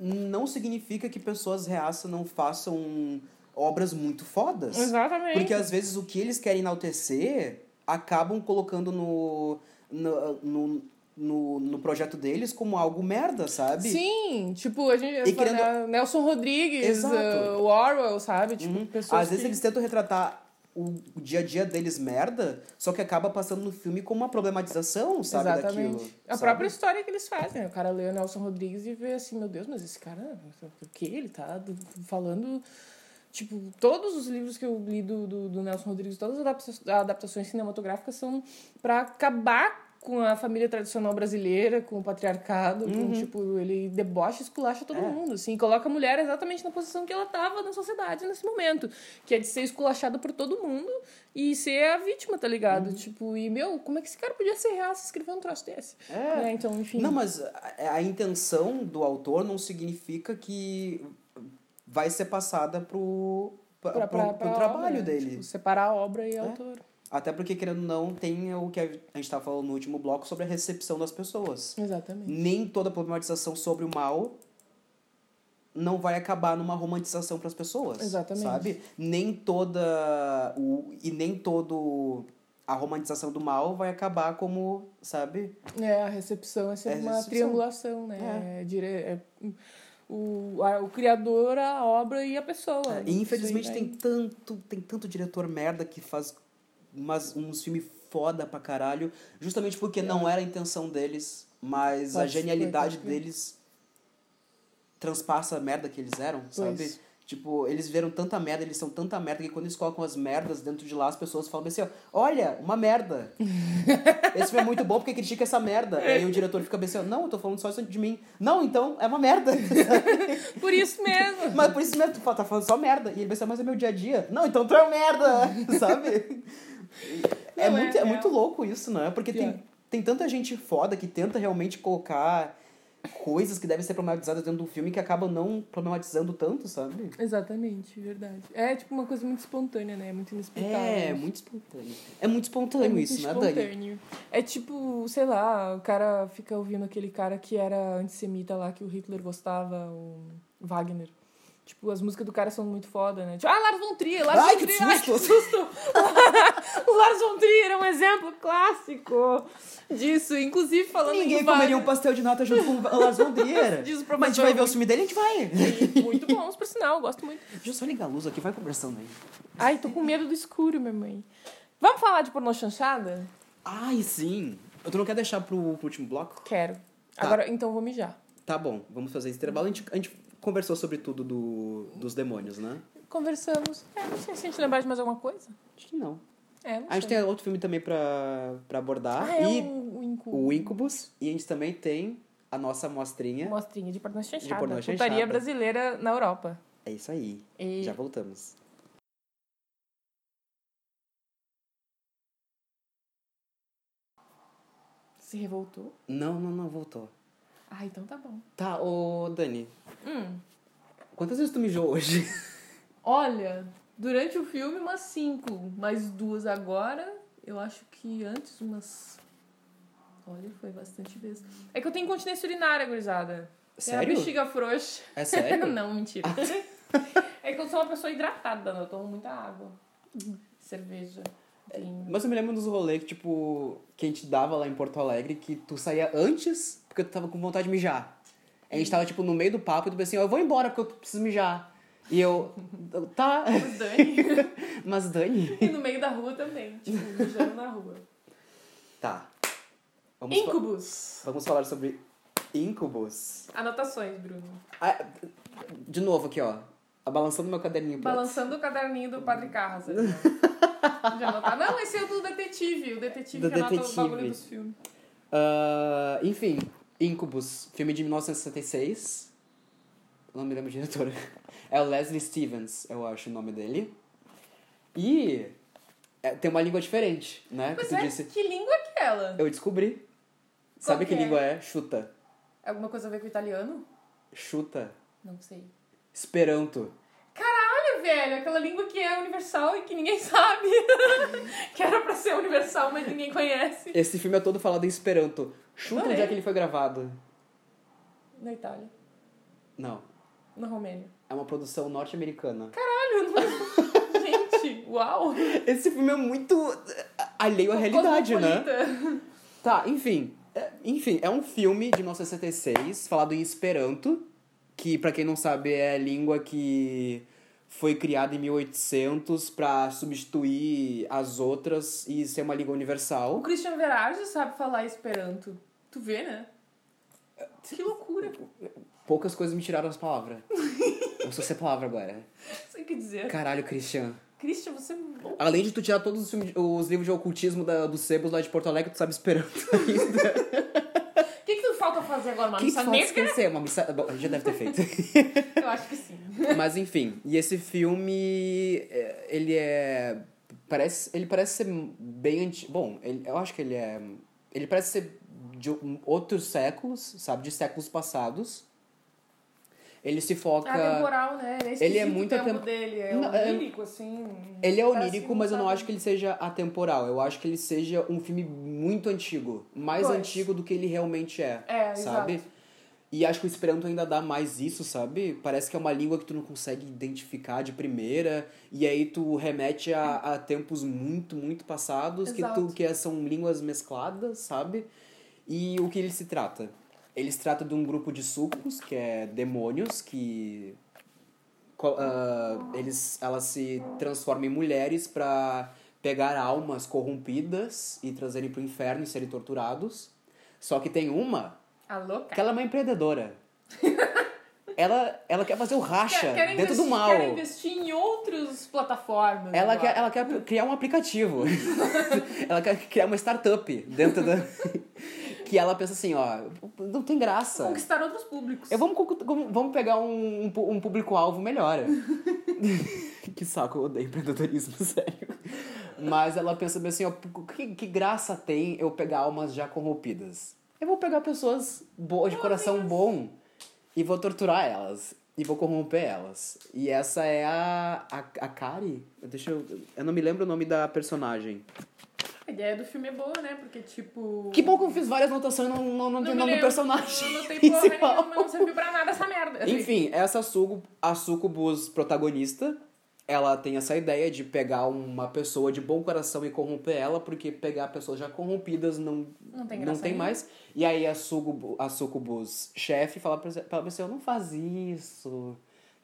não significa que pessoas reaça não façam obras muito fodas. Exatamente. Porque às vezes o que eles querem enaltecer acabam colocando no, no, no, no, no projeto deles como algo merda, sabe? Sim, tipo, a gente E querendo- fala, Nelson Rodrigues, Exato. uh, Orwell, sabe? Tipo, Uhum. pessoas Às vezes que... eles tentam retratar o, dia a dia deles merda, só que acaba passando no filme como uma problematização, sabe, Exatamente. daquilo. A sabe? própria história que eles fazem. né? O cara lê o Nelson Rodrigues e vê assim, meu Deus, mas esse cara, o que? Ele tá falando. Tipo, todos os livros que eu li do, do, do Nelson Rodrigues, todas as adapta- adaptações cinematográficas são pra acabar com a família tradicional brasileira, com o patriarcado, com, tipo, ele debocha e esculacha todo Uhum. É. mundo, assim, coloca a mulher exatamente na posição que ela tava na sociedade nesse momento, que é de ser esculachada por todo mundo e ser a vítima, tá ligado? Uhum. Tipo, e, meu, como é que esse cara podia ser real se escrever um troço desse? É. Né? Então, enfim. Não, mas a, a intenção do autor não significa que vai ser passada pro, pra, pra, pra, pro trabalho obra, né? dele. Tipo, separar a obra e a autor. Até porque, querendo ou não, tem o que a gente estava falando no último bloco sobre a recepção das pessoas. Exatamente. Nem toda problematização sobre o mal não vai acabar numa romantização para as pessoas. Exatamente. Sabe? Nem toda. O, e nem todo. A romantização do mal vai acabar como, sabe? É, a recepção é sempre É uma recepção. triangulação, né? É. dire... é o, a- o criador, a obra e a pessoa. né? E infelizmente tem tanto, tem tanto diretor merda que faz umas, uns filmes foda pra caralho, justamente porque não era a intenção deles, mas a Pode ser, genialidade deles transpassa a merda que eles eram, sabe? Tipo, eles viram tanta merda, eles são tanta merda que quando eles colocam as merdas dentro de lá, as pessoas falam assim, ó, olha, uma merda. Esse filme é muito bom porque critica essa merda. E aí o diretor fica bem assim, não, eu tô falando só isso de mim. Não, então é uma merda. Por isso mesmo. Mas por isso mesmo, tu tá falando só merda. E ele pensa, mas é meu dia a dia. Não, então tu é um merda, sabe? É, Não, é muito, é, real. muito louco isso, né? Porque Pior. tem, tem tanta gente foda que tenta realmente colocar coisas que devem ser problematizadas dentro do filme que acabam não problematizando tanto, sabe? Exatamente, verdade. É tipo uma coisa muito espontânea, né? Muito inexplicável. É, muito espontâneo. É muito espontâneo É muito isso, né, Dani? espontâneo. É tipo, sei lá, o cara fica ouvindo aquele cara que era antissemita lá, que o Hitler gostava, o Wagner. Tipo, as músicas do cara são muito foda, né? Tipo, ah, Lars von Trier, Lars Ai, von que Trier, ai, susto! que susto! o Lars von Trier é um exemplo clássico disso. Inclusive, falando Ninguém comeria um Wagner, pastel de nata junto com o Lars von Trier. Diz o Mas a gente vai ver o filme dele, a gente vai. e muito bons, por sinal, eu gosto muito. Deixa eu só ligar a luz aqui, vai conversando aí. Ai, tô com medo do escuro, minha mãe. Vamos falar de pornô chanchada? Ai, sim. Tu não quer deixar pro, pro último bloco? Quero. Tá. Agora, então, vou mijar. Tá bom, vamos fazer esse intervalo. A gente, a gente conversou sobre tudo do, dos demônios, né? Conversamos. É, não sei se a gente lembrar de mais alguma coisa. Acho que não. É, não A gente tem outro filme também pra, pra abordar. Ah, é e o, o Incu. o Incubus. E a gente também tem a nossa amostrinha. Mostrinha de pornô chanchada. pornô Putaria chanchada. brasileira na Europa. É isso aí. E... Já voltamos. Se revoltou? Não, não, não, voltou. Ah, então tá bom. Tá, ô Dani, Hum. quantas vezes tu mijou hoje? Olha, durante o filme umas cinco, mais duas agora. Eu acho que antes umas. Olha, foi bastante vezes. É que eu tenho continência urinária, gurizada. É a Sério? bexiga frouxa. É sério? não, mentira. é que eu sou uma pessoa hidratada, né? Eu tomo muita água. Cerveja. vinho. Mas eu me lembro dos rolês que, tipo, que a gente dava lá em Porto Alegre, que tu saía antes porque tu tava com vontade de mijar. A gente tava, tipo, no meio do papo e tu assim, ó, eu vou embora porque eu preciso mijar. E eu, tá, Os Dani. mas Dani... e no meio da rua também. Tipo, mijando na rua. Tá. Vamos, fa- Incubus. vamos falar sobre incubus. Anotações, Bruno. Ah, de novo aqui, ó. Balançando meu caderninho. pra- Balançando o caderninho do Padre Carras. anotar. Não, esse é o do detetive. O detetive Do que anota detetive. o bagulho dos filmes. Ah, enfim, Incubus, filme de 1966. Eu não me lembro do diretor. É o Leslie Stevens, eu acho o nome dele. E é, tem uma língua diferente, né? Pois que é, disse. que língua é aquela? Eu descobri. Sabe Qual que que é? língua é? Chuta. Alguma coisa a ver com o italiano? Chuta. Não sei. Esperanto. Velho, aquela língua que é universal e que ninguém sabe. que era pra ser universal, mas ninguém conhece. Esse filme é todo falado em Esperanto. Chuta Adorei. onde é que ele foi gravado. Na Itália. Não. Na Romênia. É uma produção norte-americana. Caralho, não... gente, uau. Esse filme é muito alheio à realidade, né? Tá, enfim. É, enfim, é um filme de 1966, falado em Esperanto, que, pra quem não sabe, é a língua que foi criada em 1800 pra substituir as outras e ser uma língua O universal. Christian Verardi sabe falar Esperanto. Tu vê, né? Que loucura. Poucas coisas me tiraram as palavras. Eu sou sem palavra agora. Sei o que dizer. Caralho, Christian. Christian, você é bom. Além de tu tirar todos os, filmes- os livros de ocultismo da, dos sebos lá de Porto Alegre, tu sabe Esperanto ainda. O que, que tu falta fazer agora? Uma O que missa negra? esquecer? Uma missa... Bom, já deve ter feito. Eu acho que sim. Mas enfim, e esse filme, é, ele é. Parece, ele parece ser bem antigo. Bom, ele, eu acho que ele é. Ele parece ser de outros séculos, sabe? De séculos passados. Ele se foca. É atemporal, né? É Ele é esquisito muito o tempo atem- dele. É Não, é- onírico, assim. Ele é onírico, mas eu não acho que ele seja atemporal. Eu acho que ele seja um filme muito antigo. Mais Pois. antigo do que ele realmente é. É, sabe? exato. E acho que o Esperanto ainda dá mais isso, sabe? Parece que é uma língua que tu não consegue identificar de primeira, e aí tu remete a, a tempos muito, muito passados, que, tu, Exato. que são línguas mescladas, sabe? E o que ele se trata? Ele se trata de um grupo de sucos, que é demônios, que ah, eles, elas se transformam em mulheres pra pegar almas corrompidas e trazerem pro inferno e serem torturados. Só que tem uma A louca. que ela é uma empreendedora. ela, ela quer fazer o racha Quer- quer dentro do investir- mal. Quer investir em outras plataformas. Ela agora. quer, ela quer criar um aplicativo. ela quer criar uma startup dentro da. que ela pensa assim, ó, não tem graça. Conquistar outros públicos. Eu, vamos, vamos- pegar um, um público-alvo melhor. que saco, eu odeio empreendedorismo, sério. Mas ela pensa bem assim, ó, que, que graça tem eu pegar almas já corrompidas? Eu vou pegar pessoas boas, de coração bom, e vou torturar elas. E vou corromper elas. E essa é a, a, a Kari. Deixa eu. Eu não me lembro o nome da personagem. A ideia do filme é boa, né? Porque, tipo... Que bom que eu fiz várias anotações e não, não, não, Não tem me nome do personagem. Não tem porra nenhuma, não serviu pra nada essa merda. Enfim, essa suco, a Sucubus protagonista, ela tem essa ideia de pegar uma pessoa de bom coração e corromper ela, porque pegar pessoas já corrompidas não, Não tem não tem mais. E aí a Sucubus, a Sucubus chefe fala pra, pra pessoa, não faz isso.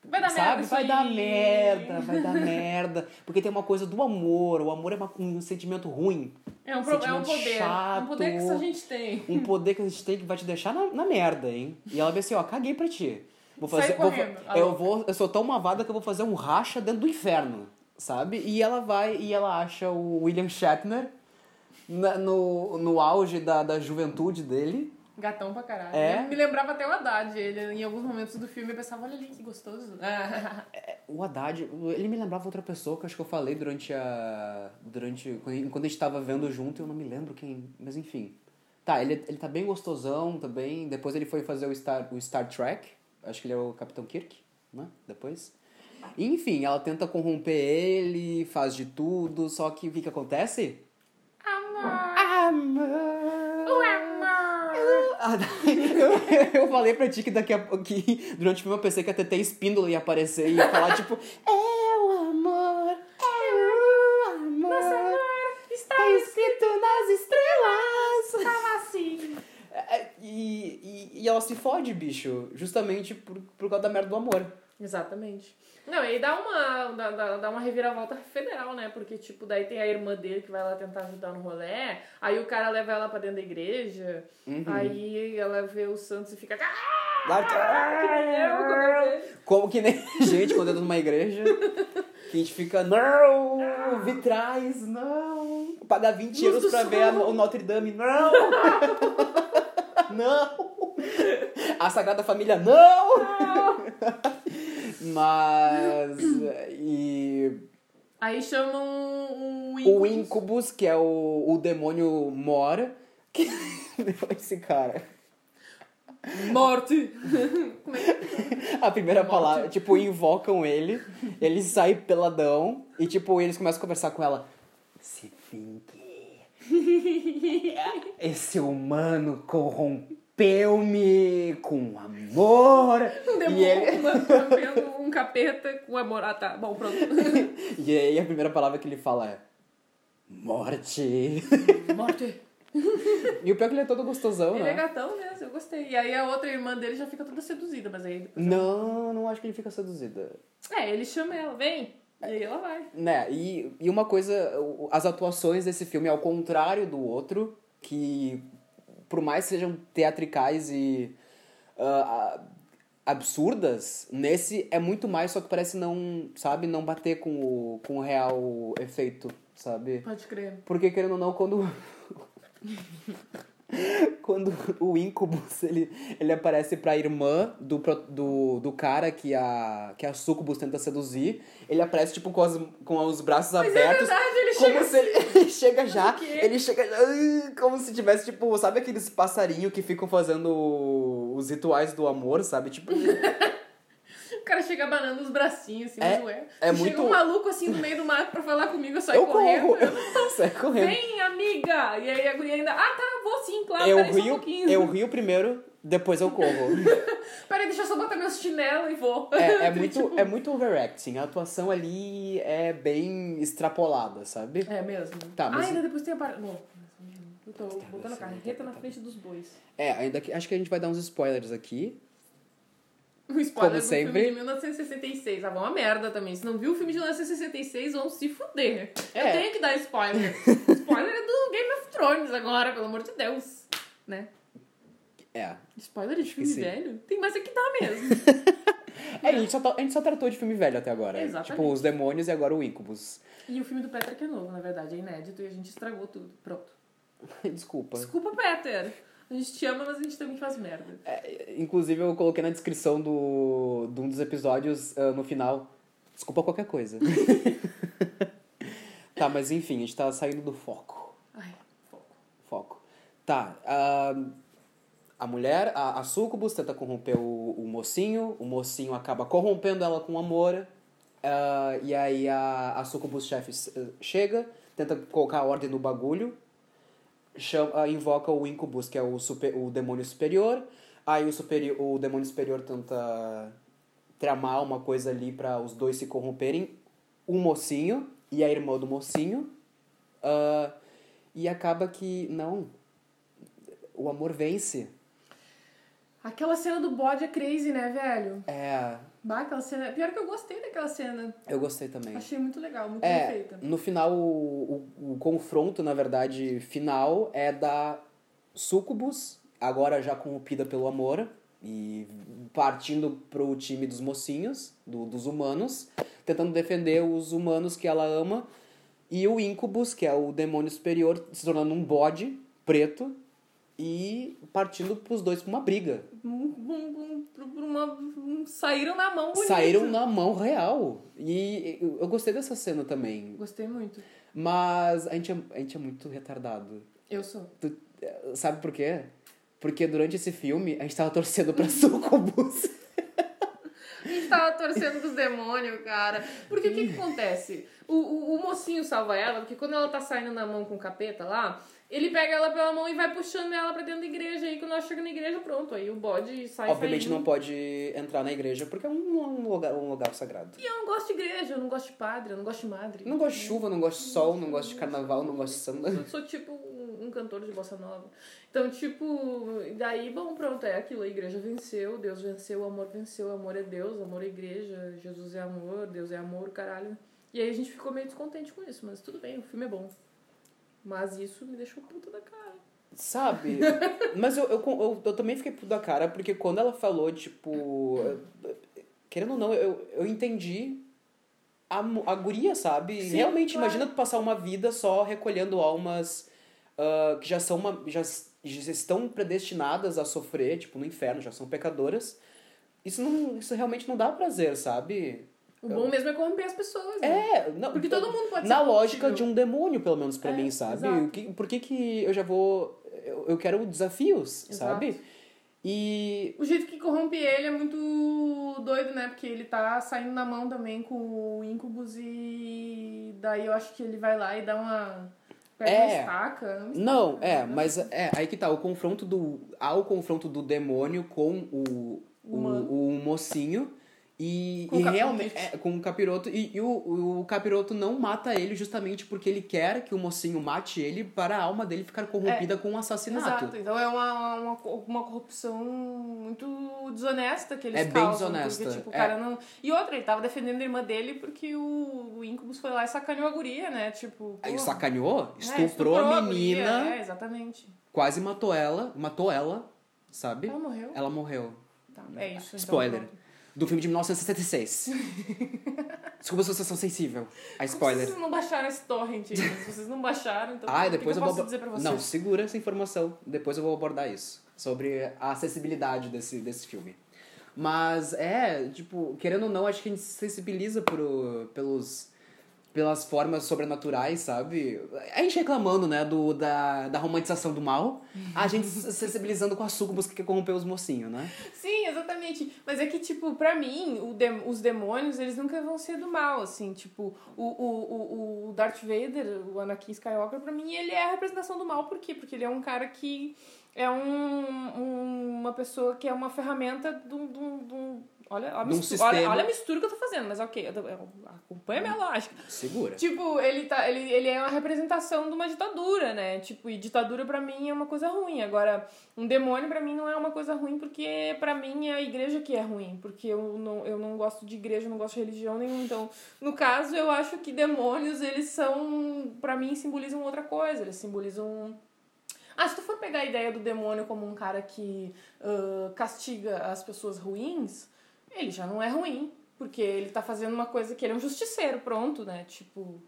Vai dar Sabe? merda vai dar merda, vai dar merda. Porque tem uma coisa do amor. O amor é uma- um sentimento ruim. É um, pro- é um Sentimento poder. É um poder que chato. a gente tem. Um poder que a gente tem que vai te deixar na, na merda, hein? E ela vê assim, ó, caguei pra ti. Vou fazer. Vou, eu, vou, eu sou tão mavada que eu vou fazer um racha dentro do inferno, sabe? E ela vai e ela acha o William Shatner na- no, no auge da, da juventude dele. Gatão pra caralho. É? Me lembrava até o Haddad. Ele, em alguns momentos do filme, eu pensava, olha ali, que gostoso. O Haddad, ele me lembrava outra pessoa que eu acho que eu falei durante a. Durante. Quando a gente tava vendo junto, eu não me lembro quem. Mas enfim. Tá, ele, ele tá bem gostosão também. Depois ele foi fazer o Star, o Star Trek. Acho que ele é o Capitão Kirk, né? Depois. Enfim, ela tenta corromper ele, faz de tudo, só que o que que acontece? Amor! Amor! O amor! Ah, eu, eu falei pra ti que daqui a que durante o filme eu pensei que a TT Espíndola ia aparecer e ia falar tipo É o amor, é o amor Nosso amor está Tá escrito nas estrelas estava assim. É, e, ela se fode, bicho, justamente por, por causa da merda do amor. Exatamente. Não, e aí dá uma, dá, dá, dá uma reviravolta federal, né? Porque, tipo, daí tem a irmã dele que vai lá tentar ajudar no rolê, aí o cara leva ela pra dentro da igreja, aí ela vê o Santos e fica. "Ah!" Lá- Que nem eu quando eu vejo. Como que nem gente quando entra numa igreja, que a gente fica, não, vitrais, não. Pagar 20 Luz euros pra ver a- o Notre Dame, não. não. A Sagrada Família, não. Mas, e Aí chamam um, um o Incubus. Incubus, que é o, o demônio Mor, que esse cara... Morte! Como é que... A primeira palavra, tipo, invocam ele, ele sai peladão e, tipo, eles começam a conversar com ela. Se finge. Esse humano corrompeu-me com amor. Um E, demônio ele... um capeta com amor. Ah, tá. Bom, pronto. e aí a primeira palavra que ele fala é. Morte. Morte! E o pior é que ele é todo gostosão, Ele é né? gatão mesmo, eu gostei. E aí a outra irmã dele já fica toda seduzida, mas aí. Não, não acho que ele fica seduzida. É, ele chama ela, vem! E aí ela vai. Né, e, e uma coisa, as atuações desse filme, ao contrário do outro, que por mais sejam teatricais e ah, absurdas, nesse é muito mais, só que parece não, sabe, não bater com o, com o real efeito, sabe? Pode crer. Porque, querendo ou não, quando... quando o Incubus, ele, ele aparece pra irmã do, do, do cara que a, que a Sucubus tenta seduzir, ele aparece, tipo, com, as, com os braços Mas é abertos. verdade, ele como chega se ele, ele chega já, ele chega ah, como se tivesse, tipo, sabe aqueles passarinhos que ficam fazendo os rituais do amor, sabe? Tipo, O cara chega abanando os bracinhos, assim, É- mas ué. é Se muito- Chega um maluco assim no meio do mato pra falar comigo, eu saio eu correndo. corro, eu saio correndo. Vem, amiga! E aí a guria ainda, ah tá, vou sim, claro, Eu peraí um rio, pouquinho. eu rio primeiro, depois eu corro. Peraí, deixa eu só botar meus chinelos e vou. É, é, muito, Tipo, é muito overacting. A atuação ali é bem extrapolada, sabe? É mesmo. Tá, mas- Ah, ainda depois tem a parte. Não. Eu tô botando a carreta na frente dos bois. É, ainda que, acho que a gente vai dar uns spoilers aqui. Um spoiler Como do sempre. filme de 1966. Ah, vai uma merda também. Se não viu o filme de 1966, vão se fuder. Eu É. tenho que dar spoiler. spoiler é do Game of Thrones agora, pelo amor de Deus. Né? É. Spoiler de filme sim. velho? Tem mais é que dá mesmo. É, a gente, só, a gente só tratou de filme velho até agora. Exatamente. Tipo, os demônios e agora o Incubus. e o filme do Peter que é novo, na verdade. É inédito e a gente estragou tudo. Pronto. Desculpa. Desculpa, Peter. A gente te ama, mas a gente também faz merda. É, inclusive, eu coloquei na descrição do, de um dos episódios ah, no final. Desculpa qualquer coisa. tá, mas enfim, a gente tá saindo do foco. Ai, foco. Foco. Tá. ah, a mulher, a, a Sucubus, tenta corromper o, o mocinho. O mocinho acaba corrompendo ela com amor. ah, e aí a, a Sucubus chefe chega, tenta colocar ordem no bagulho. Chama, ah, invoca o Incubus, que é o, super, o demônio superior. Aí o, superior, o demônio superior tenta tramar uma coisa ali para os dois se corromperem. O mocinho e a irmã do mocinho. Ah, e acaba que, não, o amor vence. Aquela cena do bode é crazy, né, velho? É, Bah, aquela cena. Pior que eu gostei daquela cena. eu gostei também. Achei muito legal, muito bem É, feita. no final, o, o, o confronto, na verdade, final é da Sucubus, agora já corrompida pelo amor, e partindo pro time dos mocinhos, do, dos humanos, tentando defender os humanos que ela ama, e o Incubus, que é o demônio superior, se tornando um bode preto, e partindo pros dois pra uma briga. Um, um, um, uma- um- saíram na mão bonito. Saíram na mão real. E eu gostei dessa cena também. Gostei muito. Mas a gente é, a gente é muito retardado. Eu sou. Tu- Sabe por quê? Porque durante esse filme a gente tava torcendo pra sucubus. A gente tava torcendo dos demônios, cara. Porque o que, que acontece? O, o, o mocinho salva ela, porque quando ela tá saindo na mão com o capeta lá, ele pega ela pela mão e vai puxando ela pra dentro da igreja. E quando ela chega na igreja, pronto. Aí o bode sai Obviamente saindo. não pode entrar na igreja porque é um, um lugar, um lugar sagrado. E eu não gosto de igreja, eu não gosto de padre, eu não gosto de madre. Não gosto de chuva, não gosto de sol, não gosto de carnaval, não gosto de samba. Eu sou tipo um, cantor de bossa nova. Então, tipo, daí, bom, pronto, é aquilo. A igreja venceu, Deus venceu, o amor venceu, o amor é Deus, o amor é igreja, Jesus é amor, Deus é amor, caralho. E aí a gente ficou meio descontente com isso, mas tudo bem, o filme é bom. Mas isso me deixou puta da cara. Sabe? Mas eu, eu, eu, eu também fiquei puto da cara, porque quando ela falou, tipo. Querendo ou não, eu, eu entendi a, a guria, sabe? Sim, Realmente, claro. imagina tu passar uma vida só recolhendo almas ah, que já são uma. Já, já estão predestinadas a sofrer, tipo, no inferno, já são pecadoras. Isso, não, isso realmente não dá prazer, sabe? O bom mesmo é corromper as pessoas, né? É, não, Porque todo mundo pode Na ser lógica de um demônio, pelo menos pra É, mim, sabe? exato. O por que, que eu já vou. Eu, eu quero desafios, Exato. sabe? E. O jeito que corrompe ele é muito doido, né? Porque ele tá saindo na mão também com o Incubus e daí eu acho que ele vai lá e dá uma. Pega É. uma estaca. uma estaca, Não, né? é, mas é, aí que tá, o confronto do. Há o confronto do demônio com o, o, Humano. o mocinho. E, Com e realmente. É, com o capiroto. E, e o, o capiroto não mata ele justamente porque ele quer que o mocinho mate ele para a alma dele ficar corrompida com o assassinato. Exato, então é uma, uma, uma corrupção muito desonesta que eles É bem causam. desonesta, Porque, tipo, o é. cara não... E outra, ele tava defendendo a irmã dele porque o, o Incubus foi lá e sacaneou a guria, né? Tipo, Aí pô, sacaneou, é, estuprou, a guria, menina, É, exatamente. quase matou ela, matou ela, sabe? Ela morreu. Ela morreu. Tá, é isso. então Spoiler. pronto. Do filme de 1976. Desculpa se vocês são sensível a spoiler. Vocês não baixaram esse torrent. Se vocês não baixaram, então Ah, depois eu eu vou. posso dizer pra vocês? Não, segura essa informação. Depois eu vou abordar isso. Sobre a acessibilidade desse, desse filme. Mas é, tipo, querendo ou não, acho que a gente se sensibiliza pro, pelos, pelas formas sobrenaturais, sabe? A gente reclamando, né, do, da, da romantização do mal, a gente se sensibilizando com a sucubus que quer corromper os mocinhos, né? Sim, exatamente. Mas é que, tipo, pra mim, o dem- os demônios, eles nunca vão ser do mal, assim. Tipo, o, o, o, o Darth Vader, o Anakin Skywalker, pra mim, ele é a representação do mal. Por quê? Porque ele é um cara que é um, um- uma pessoa que é uma ferramenta de de um- de um- Olha, olha, mistura, olha, sistema. olha a mistura que eu tô fazendo, mas ok, eu, eu, acompanha a minha lógica. Segura. Tipo, ele, tá, ele, ele é uma representação de uma ditadura, né? Tipo, e ditadura pra mim é uma coisa ruim. Agora, um demônio pra mim não é uma coisa ruim, porque pra mim é a igreja que é ruim. Porque eu não, eu não gosto de igreja, não gosto de religião nenhuma. Então, no caso, eu acho que demônios, eles são, pra mim, simbolizam outra coisa. Eles simbolizam. Ah, se tu for pegar a ideia do demônio como um cara que ah, castiga as pessoas ruins, ele já não é ruim. Porque ele tá fazendo uma coisa que ele é um justiceiro, pronto, né? Tipo.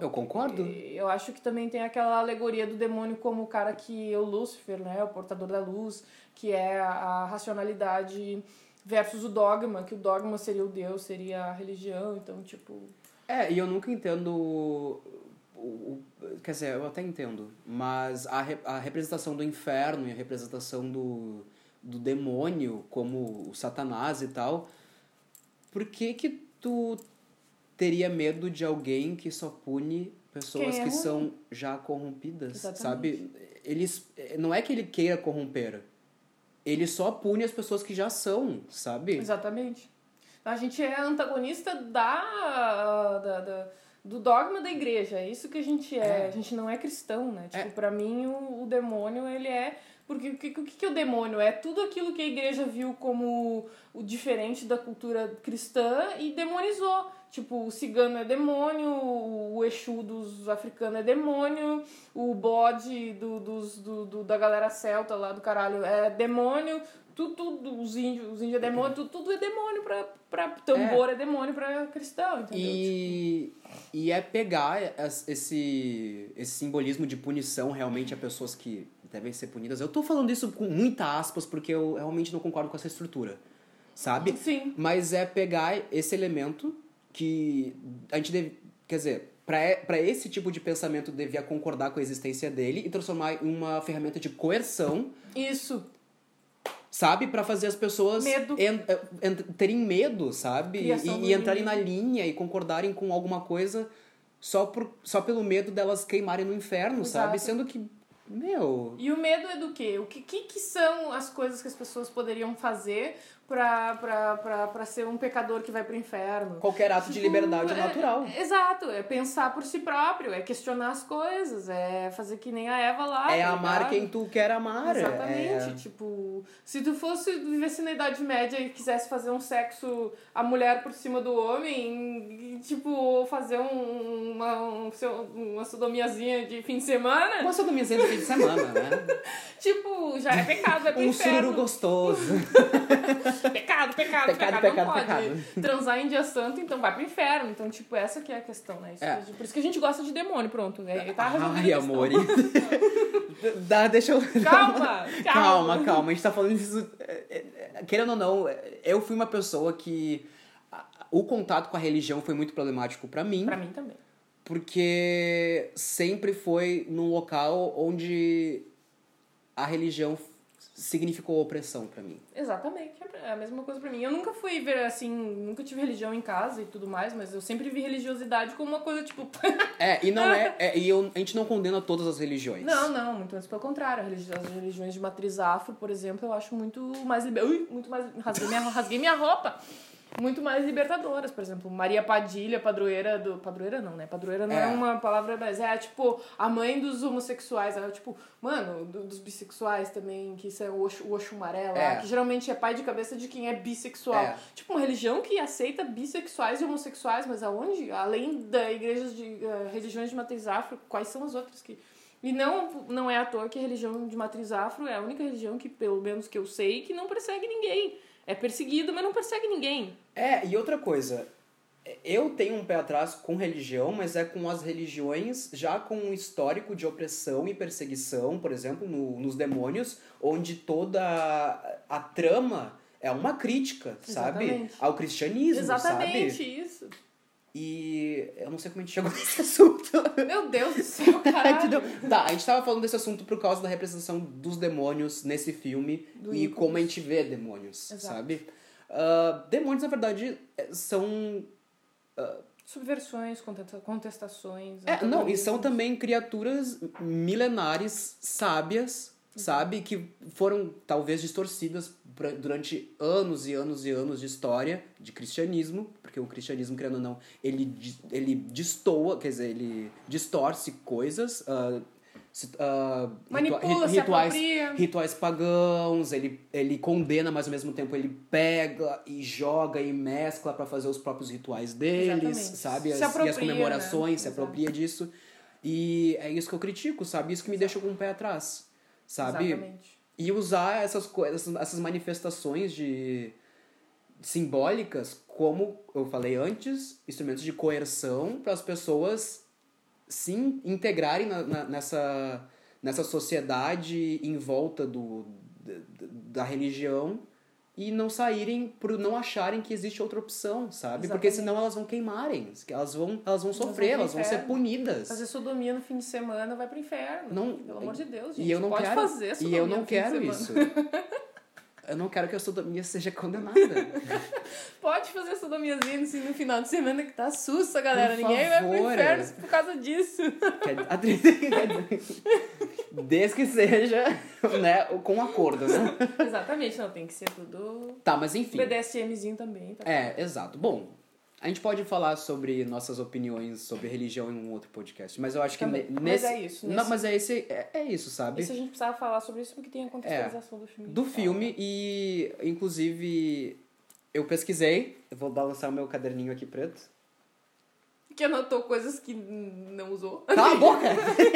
Eu concordo. Eu acho que também tem aquela alegoria do demônio como o cara que é o Lúcifer, né? O portador da luz, que é a, racionalidade versus o dogma, que o dogma seria o Deus, seria a religião, então, tipo. É, e eu nunca entendo. O, o- quer dizer, eu até entendo, mas a, re- a representação do inferno e a representação do, do demônio, como o Satanás e tal, por que que tu teria medo de alguém que só pune pessoas é que são já corrompidas, Exatamente. sabe? Eles, não é que ele queira corromper, ele só pune as pessoas que já são, sabe? Exatamente. A gente é antagonista da, da, da- do dogma da igreja. É isso que a gente é. É. A gente não é cristão, né? Tipo, É. pra mim, o, o demônio, ele é. Porque o que, o que é o demônio? É tudo aquilo que a igreja viu como o diferente da cultura cristã e demonizou. Tipo, o cigano é demônio, o Exu dos africanos é demônio, o bode do, dos, do, do- da galera celta lá do caralho é demônio, tudo, tudo os índios, os índios é demônio, tudo, tudo é demônio pra, pra tambor, é. demônio pra cristão, entendeu? E, e é pegar es- esse, esse simbolismo de punição realmente a pessoas que devem ser punidas. Eu tô falando isso com muita aspas porque eu realmente não concordo com essa estrutura, sabe? Sim. Mas é pegar esse elemento que a gente deve. Quer dizer, para esse tipo de pensamento devia concordar com a existência dele e transformar em uma ferramenta de coerção. Isso. Sabe? para fazer as pessoas medo. En, en, terem medo, sabe? Criação e, e entrarem na linha e concordarem com alguma coisa só, por, só pelo medo delas queimarem no inferno, Exato. sabe? Sendo que, meu. E o medo é do quê? O que, que, que são as coisas que as pessoas poderiam fazer pra, pra, pra, pra ser um pecador que vai pro inferno? Qualquer ato de liberdade é, é natural. É, exato, é pensar por si próprio, é questionar as coisas, é fazer que nem a Eva lá. É tá amar ligado? quem tu quer amar. Exatamente, É... tipo, se tu fosse vivesse na Idade Média e quisesse fazer um sexo a mulher por cima do homem, e, tipo, fazer um, uma, um, uma sodomiazinha de fim de semana, Uma sodomiazinha de fim de semana, né? tipo, já é pecado, é pro um inferno. sururu gostoso. Pecado, pecado, Pecado, pecado, pecado, não pode pecado. transar em dia santo, então vai pro inferno. Então, tipo, essa que é a questão, né? Isso É. Por isso que a gente gosta de demônio, pronto. É, tá Ai, amor. Dá, deixa eu. Calma, calma. Calma, calma. A gente tá falando disso. é, é, Querendo ou não, é, eu fui uma pessoa que. O contato com a religião foi muito problemático pra mim, Pra mim também. porque sempre foi num local onde a religião significou opressão pra mim. Exatamente, é a mesma coisa pra mim. Eu nunca fui ver assim, nunca tive religião em casa e tudo mais, mas eu sempre vi religiosidade como uma coisa tipo. É, e não é. é e eu, a gente não condena todas as religiões. não, não, muito antes pelo contrário. As religiões de matriz afro, por exemplo, eu acho muito mais. liber- Ui, muito mais. Rasguei minha, rasguei minha roupa. Muito mais libertadoras, por exemplo, Maria Padilha, padroeira do. Padroeira não, né? Padroeira não é, É. uma palavra, mas é tipo a mãe dos homossexuais. Ela, tipo, mano, do- dos bissexuais também, que isso é o Oxu, o Oxumaré lá, É. que geralmente é pai de cabeça de quem é bissexual. É. Tipo, uma religião que aceita bissexuais e homossexuais, mas aonde? Além da igrejas de eh, religiões de matriz afro, quais são as outras que. E não, não é à toa que a religião de matriz afro é a única religião que, pelo menos que eu sei, que não persegue ninguém. É perseguida, mas não persegue ninguém. É, e outra coisa, eu tenho um pé atrás com religião, mas é com as religiões já com um histórico de opressão e perseguição, por exemplo, no- nos demônios, onde toda a, a trama é uma crítica, sabe? Exatamente. Ao cristianismo, Exatamente sabe? isso. E eu não sei como a gente chegou nesse assunto. Meu Deus do céu, caralho. Entendeu? Tá, a gente tava falando desse assunto por causa da representação dos demônios nesse filme Do e ícones. como a gente vê demônios, Exato. sabe? Ah, demônios, na verdade, é- são Subversões, contesta- contestações. É, não, e são também criaturas milenares, sábias, sabe? Que foram talvez distorcidas pra- durante anos e anos e anos de história de cristianismo, porque o cristianismo, querendo ou não, ele, ele destoa, quer dizer, ele distorce coisas. se- ah, Manipula, rituais, apropria. rituais pagãos, ele, ele condena, mas ao mesmo tempo ele pega e joga e mescla pra fazer os próprios rituais deles, Exatamente. sabe? As, e as apropria, comemorações, né? se Exato. apropria disso. E é isso que eu critico, sabe? Isso que me deixa com o pé atrás, sabe? Exatamente. E usar essas coisas, essas manifestações de simbólicas como eu falei antes, instrumentos de coerção para as pessoas se integrarem na- na- nessa, nessa sociedade em volta do, da, da religião e não saírem por não acharem que existe outra opção, sabe? Porque Exatamente. senão elas vão queimarem, elas vão, elas vão vão sofrer, pro elas vão ser punidas. Fazer sodomia no fim de semana vai pro inferno. Não- Pelo amor de Deus, gente. E eu não Pode quero, fazer e sodomia eu não quero isso. Eu não quero que a sodomia seja condenada. Pode fazer sodomiazinha assim, no final de semana que tá sussa, galera. Por Ninguém vai favor. pro inferno por causa disso. Tri- Desde que seja né, com acordo, né? Exatamente, não, tem que ser tudo Tá, mas enfim. BDSMzinho também. Tá? É, exato. Bom, a gente pode falar sobre nossas opiniões sobre religião em um outro podcast, mas eu acho que Também. Mas nesse... é isso, Não, nesse- mas é, esse, é, é isso, sabe? Isso a gente precisava falar sobre isso porque tem a contextualização do filme. É, Do filme e, inclusive, eu pesquisei. Eu vou balançar o meu caderninho aqui preto. Que anotou coisas que não usou. Cala a boca!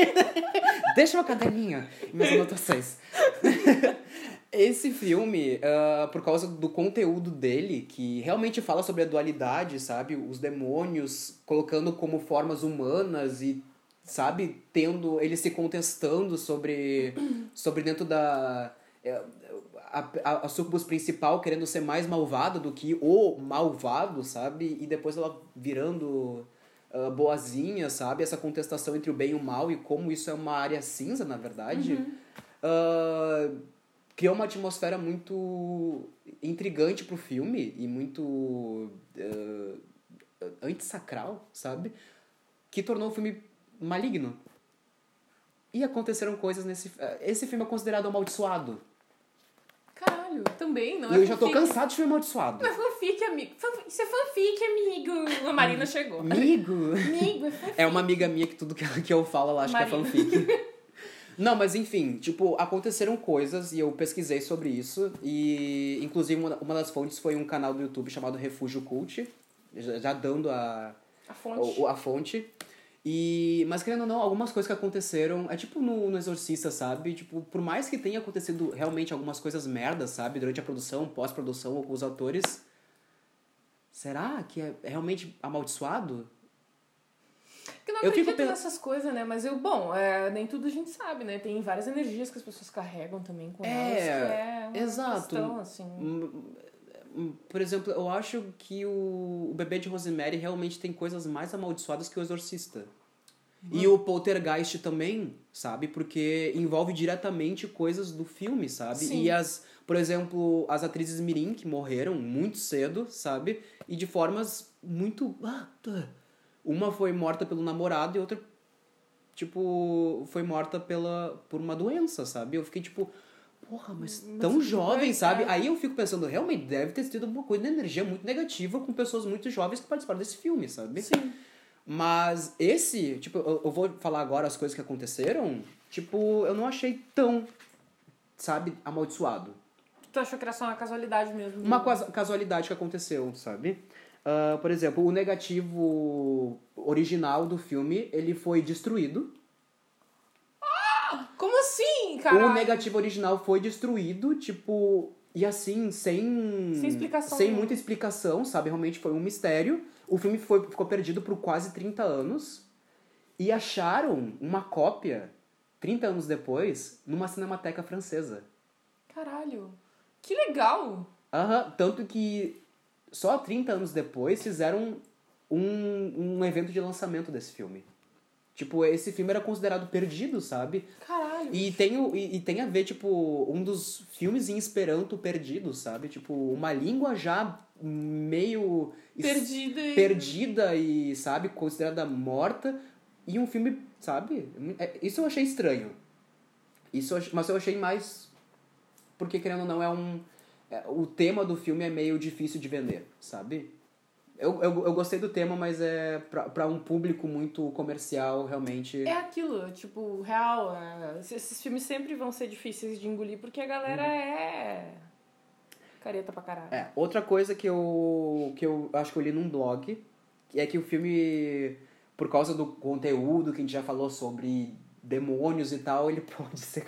Deixa meu caderninho e minhas anotações. Esse filme, ah, por causa do conteúdo dele, que realmente fala sobre a dualidade, sabe? Os demônios colocando como formas humanas e, sabe, tendo. Eles se contestando sobre. sobre dentro da. eh, A, a, a sucubus principal querendo ser mais malvada do que o malvado, sabe? E depois ela virando uh, boazinha, sabe? Essa contestação entre o bem e o mal e como isso é uma área cinza, na verdade. Uhum. Uh, criou uma atmosfera muito intrigante pro filme e muito uh, antissacral, sabe? Que tornou o filme maligno. E aconteceram coisas nesse... Esse filme é considerado amaldiçoado. Caralho, também, não e é eu já tô fanfic. cansado de filme amaldiçoado. Não é fanfic, amigo. Fan- Isso é fanfic, amigo. A Marina chegou. Amigo! Amigo, é fanfic. É uma amiga minha que tudo que, que eu falo ela acha que é Marina. fanfic. Não, mas enfim, tipo, aconteceram coisas e eu pesquisei sobre isso. E, inclusive, uma, uma das fontes foi um canal do YouTube chamado Refúgio Cult, já, já dando a, A fonte. o- a fonte. E, mas querendo ou não, algumas coisas que aconteceram, é tipo no, no Exorcista, sabe? Tipo, por mais que tenha acontecido realmente algumas coisas merdas, sabe? Durante a produção, pós-produção ou com os atores, será que é realmente amaldiçoado? Porque eu não Eu fico acredito pen- nessas coisas, né? Mas eu, bom, é, nem tudo a gente sabe, né? Tem várias energias que as pessoas carregam também com É, elas, que é uma exato. questão, assim. Hum, hum, Por exemplo, eu acho que o, o bebê de Rosemary realmente tem coisas mais amaldiçoadas que o Exorcista. E o Poltergeist também, sabe? Porque envolve diretamente coisas do filme, sabe? Sim. E as, por exemplo, as atrizes Mirim que morreram muito cedo, sabe? E de formas muito. ah. Uma foi morta pelo namorado e outra, tipo, foi morta pela, por uma doença, sabe? Eu fiquei tipo, porra, mas tão tudo jovem, sabe? Aí eu fico pensando, realmente deve ter sido alguma coisa de energia muito negativa com pessoas muito jovens que participaram desse filme, sabe? Sim. Mas esse, tipo, eu, eu vou falar agora as coisas que aconteceram, tipo, eu não achei tão, sabe, amaldiçoado. Tu achou que era só uma casualidade mesmo? Uma casualidade que aconteceu, sabe? Ah, por exemplo, o negativo original do filme, ele foi destruído. Como assim, cara? O negativo original foi destruído, tipo, e assim, sem. Sem explicação Sem muita explicação, sabe? Realmente foi um mistério. O filme foi, ficou perdido por quase 30 anos. E acharam uma cópia, 30 anos depois, numa cinemateca francesa. Caralho. Que legal. Aham, tanto que só 30 anos depois fizeram um, um evento de lançamento desse filme. Tipo, esse filme era considerado perdido, sabe? Caralho. E tem, o- e, e tem a ver, tipo, um dos filmes em Esperanto perdidos, sabe? Tipo, uma língua já meio... Perdida e... Perdida e, sabe, considerada morta. E um filme, sabe? É- Isso eu achei estranho. Isso mas eu achei mais... Porque, querendo ou não, é um... é- o tema do filme é meio difícil de vender, sabe? Eu, eu, eu gostei do tema, mas é pra, pra um público muito comercial, realmente... É aquilo, tipo, real. é, esses filmes sempre vão ser difíceis de engolir porque a galera é. Careta pra caralho. Uhum. É, outra coisa que eu, que eu acho que eu li num blog é que o filme, por causa do conteúdo que a gente já falou sobre demônios e tal, ele pode ser.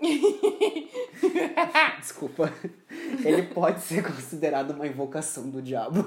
Desculpa. Ele pode ser considerado uma invocação do diabo.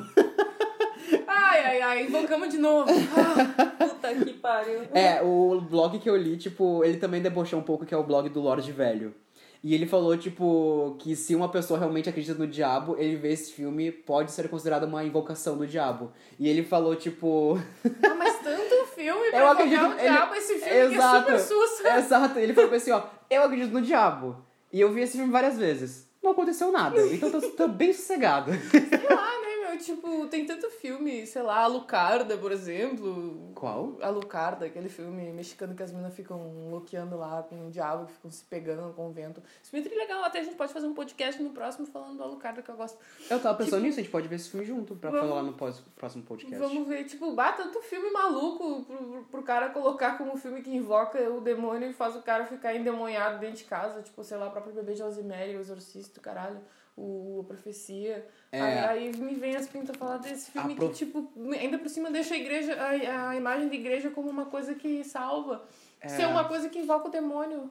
Ai, ai, ai, invocamos de novo. Ah, puta que pariu. É, o blog que eu li, tipo, ele também debochou um pouco, que é o blog do Lorde Velho. E ele falou, tipo, que se uma pessoa realmente acredita no diabo, ele vê esse filme, pode ser considerado uma invocação do diabo. E ele falou, tipo. Ah, mas tanto filme pra Eu acredito- o diabo, ele- esse filme Exato. que é super sussa. Exato, ele falou assim, ó, eu acredito no diabo. E eu vi esse filme várias vezes. Não aconteceu nada. Então tô, tô bem sossegado. Sei lá? Tipo, tem tanto filme, sei lá, Alucarda, por exemplo. Qual? Alucarda, aquele filme mexicano que as meninas ficam loqueando lá com o diabo, que ficam se pegando com o vento. Isso é muito legal, até a gente pode fazer um podcast no próximo falando do Alucarda que eu gosto. Eu tava pensando nisso, a gente pode ver esse filme junto pra Vamos- falar no pós- próximo podcast. Vamos ver, tipo, bah, tanto filme maluco pro, pro, cara colocar como filme que invoca o demônio e faz o cara ficar endemoniado dentro de casa, tipo, sei lá, o próprio bebê de Rosemary, o exorcista, caralho, o, a profecia. É. Aí, aí me vem as pintas falar desse filme A pro- que, tipo, ainda por cima deixa a igreja, a, a imagem da igreja como uma coisa que salva. Ser uma coisa que invoca o demônio.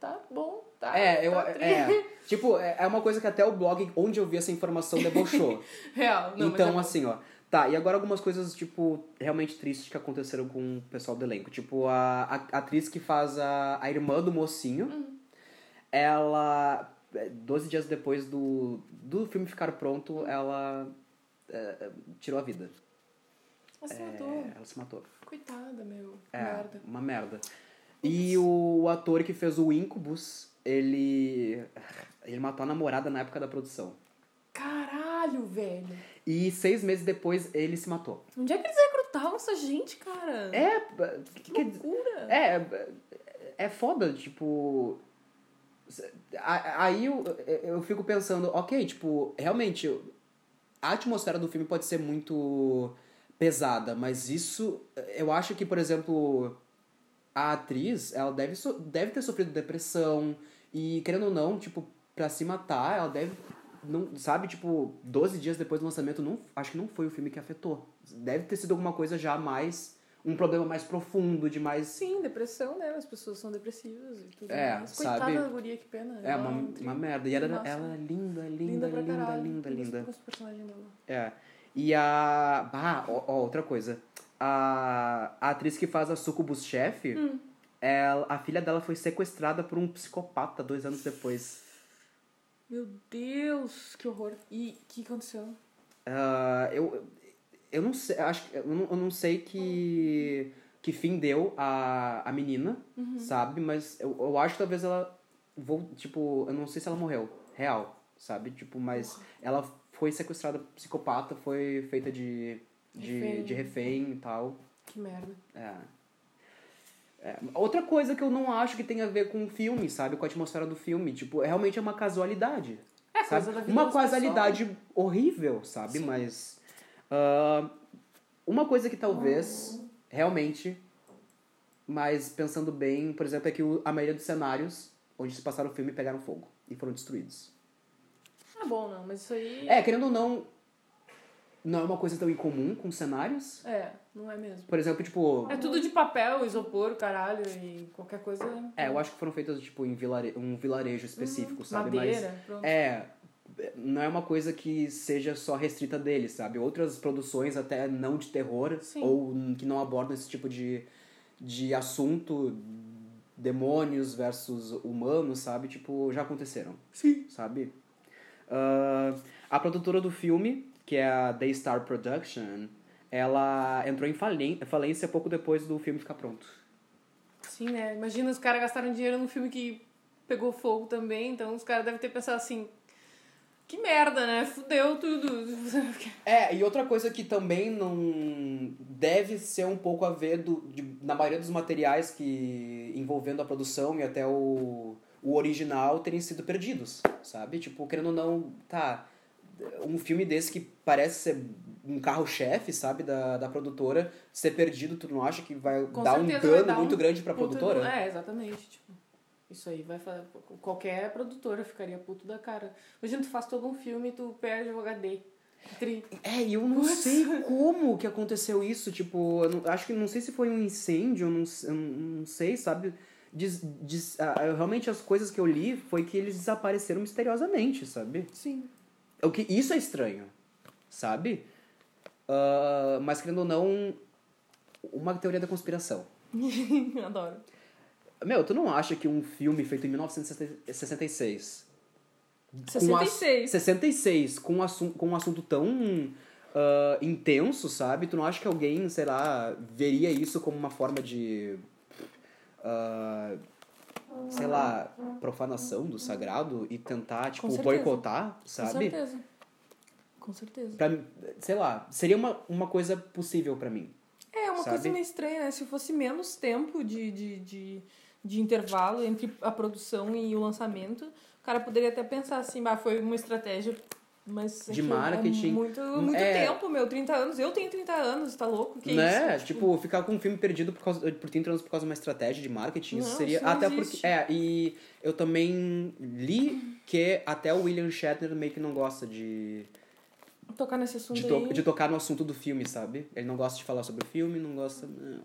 Tá bom, tá. É, eu, tá tri- é, tipo, é é uma coisa que até o blog onde eu vi essa informação debochou. Real, não, então, é assim, ó. Tá, e agora algumas coisas, tipo, realmente tristes que aconteceram com o pessoal do elenco. Tipo, a, a atriz que faz a, a irmã do mocinho, Uhum. ela, é, 12 dias depois do, do filme ficar pronto, ela é, tirou a vida. Ela se É, matou. ela se matou. Coitada, meu. É, Merda. uma merda. E o, o ator que fez o Incubus, ele. Ele matou a namorada na época da produção. Caralho, velho. E seis meses depois ele se matou. Onde é que eles recrutavam essa gente, cara? É. Que Que, loucura. é. É foda, tipo. Aí eu, eu fico pensando, ok, tipo, realmente, a atmosfera do filme pode ser muito pesada, mas isso. Eu acho que, por exemplo, a atriz, ela deve, deve ter sofrido depressão, e querendo ou não, tipo, pra se matar, ela deve. Não, sabe, tipo, 12 dias depois do lançamento, não, acho que não foi o filme que afetou. Deve ter sido alguma coisa já mais. Um problema mais profundo, de mais. Sim, depressão, né? As pessoas são depressivas e tudo É, mais. Coitada sabe? da guria, que pena. É, uma, um uma merda. E ela, Nossa. ela é linda, linda, linda linda, caralho. linda, Eu linda. gosto do personagem dela. É. E a. Ah, ó, ó, outra coisa. A, a atriz que faz a Sucubus chefe, Hum. ela, a filha dela foi sequestrada por um psicopata dois anos depois. Meu Deus, que horror. E o que aconteceu? Ah, eu, eu não sei, acho que- eu não, eu não sei que, que fim deu a, a menina, Uhum. sabe? Mas eu, eu acho que talvez ela. Vou, tipo, eu não sei se ela morreu. Real, sabe? Tipo, mas ela foi sequestrada psicopata, foi feita de, de, Refém. de refém e tal. Que merda. É. É, Outra coisa que eu não acho que tem a ver com o filme, sabe? Com a atmosfera do filme. Tipo, realmente é uma casualidade. É, sabe? coisa da vida Uma casualidade horrível, sabe? Sim. Mas. Ah, uma coisa que talvez, realmente. Mas pensando bem, por exemplo, é que a maioria dos cenários onde se passaram o filme pegaram fogo e foram destruídos. Ah, bom, não, mas isso aí. É, querendo ou não. Não é uma coisa tão incomum com cenários. É, não é mesmo. Por exemplo, tipo. É tudo de papel, isopor, caralho, e qualquer coisa. É, eu acho que foram feitas, tipo, em vilare... um vilarejo específico, sabe? Madeira, pronto. Mas, é, não é uma coisa que seja só restrita deles, sabe? Outras produções, até não de terror, Sim. ou que não abordam esse tipo de, de assunto, demônios versus humanos, sabe? Tipo, já aconteceram. Sim. Sabe? Ah, a produtora do filme, que é a Daystar Production, ela entrou em falência pouco depois do filme ficar pronto. Sim, né? Imagina os caras gastaram dinheiro num filme que pegou fogo também, então os caras devem ter pensado assim. Que merda, né? Fudeu tudo. É, e outra coisa que também não deve ser um pouco a ver do, de- na maioria dos materiais que envolvendo a produção e até o, o original terem sido perdidos, sabe? Tipo, querendo ou não, tá, um filme desse que parece ser um carro-chefe, sabe, da, da produtora, ser perdido, tu não acha que vai dar um vai dano dar um muito grande pra produtora? É, exatamente. Tipo, isso aí vai fazer. Qualquer produtora ficaria puto da cara. Imagina, tu faz todo um filme e tu perde o HD. Tri. É, e eu não Putz. sei como que aconteceu isso. Tipo, eu não- acho que não sei se foi um incêndio, eu não, eu não sei, sabe? Ah, eu- realmente as coisas que eu li foi que eles desapareceram misteriosamente, sabe? Sim. O que, isso é estranho, sabe? Ah, mas querendo ou não, uma teoria da conspiração. Adoro. Meu, tu não acha que um filme feito em 1966 com um ass- 66. 66, com um, com um assunto tão ah, intenso, sabe? Tu não acha que alguém, sei lá, veria isso como uma forma de. ah, sei lá, profanação do sagrado e tentar, tipo, boicotar, Com sabe? certeza. Com certeza. Pra, sei lá, seria uma, uma coisa possível pra mim. É, uma Sabe? coisa meio estranha, né? Se fosse menos tempo de, de, de, de intervalo entre a produção e o lançamento, o cara poderia até pensar assim, bah, foi uma estratégia, mas... De marketing. É muito, muito É. tempo, meu, 30 anos. Eu tenho 30 anos, tá louco? Que né? isso? Tipo, ficar com um filme perdido por, causa, por 30 anos por causa de uma estratégia de marketing, isso Não, seria. isso até existe. porque. É, e eu também li que até o William Shatner meio que não gosta de. Tocar nesse assunto De, aí... to- de tocar no assunto do filme, sabe? Ele não gosta de falar sobre o filme, não gosta. não,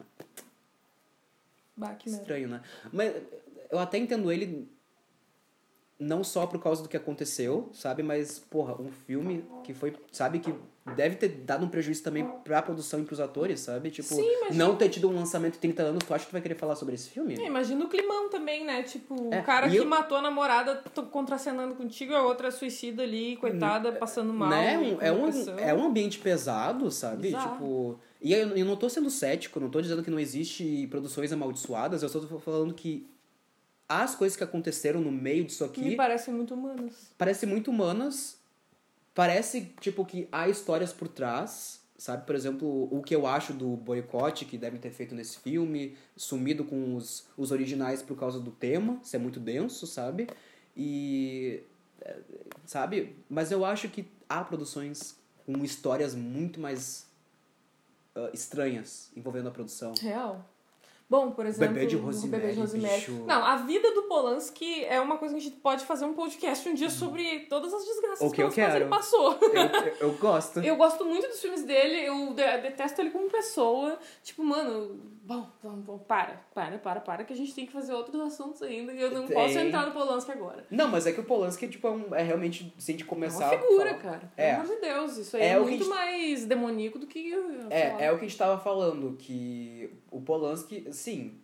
Bah, que merda. estranho, né? Mas eu até entendo ele não só por causa do que aconteceu, sabe? Mas, porra, um filme que foi, sabe, que deve ter dado um prejuízo também pra produção e pros atores, sabe? Tipo, Sim, mas- não ter tido um lançamento de 30 anos, tu acha que tu vai querer falar sobre esse filme? É, imagina o climão também, né? Tipo, É, o cara que eu- matou a namorada contracenando contigo, a outra suicida ali, coitada, passando mal. né? e Um- é, um, é um ambiente pesado, sabe? Bizarro. Tipo, E eu, eu não tô sendo cético, não tô dizendo que não existe produções amaldiçoadas, eu só tô falando que as coisas que aconteceram no meio disso aqui Me parecem muito humanas. parecem muito humanas. Parece, tipo, que há histórias por trás, sabe? Por exemplo, o que eu acho do boicote que devem ter feito nesse filme, sumido com os, os originais por causa do tema, isso é muito denso, sabe? E. é, Sabe? Mas eu acho que há produções com histórias muito mais ah, estranhas envolvendo a produção. Real. Bom, por exemplo, Bebê de Rosemary, Bebê de Rosemary. bicho. Não, a vida do Polanski é uma coisa que a gente pode fazer um podcast um dia sobre todas as desgraças que quero. ele passou. Eu, eu, gosto. Eu gosto muito dos filmes dele, eu de- detesto ele como pessoa. Tipo, mano, bom, bom, bom, para, para, para, para, que a gente tem que fazer outros assuntos ainda. E eu não Tem. posso entrar no Polanski agora. Não, mas é que o Polanski tipo, é, um- é realmente, se a gente É começar uma figura, falar- cara. É. Pelo amor de Deus, isso aí É é, muito gente- mais demoníaco do que. É, é o que a gente tava falando, que o Polanski, sim,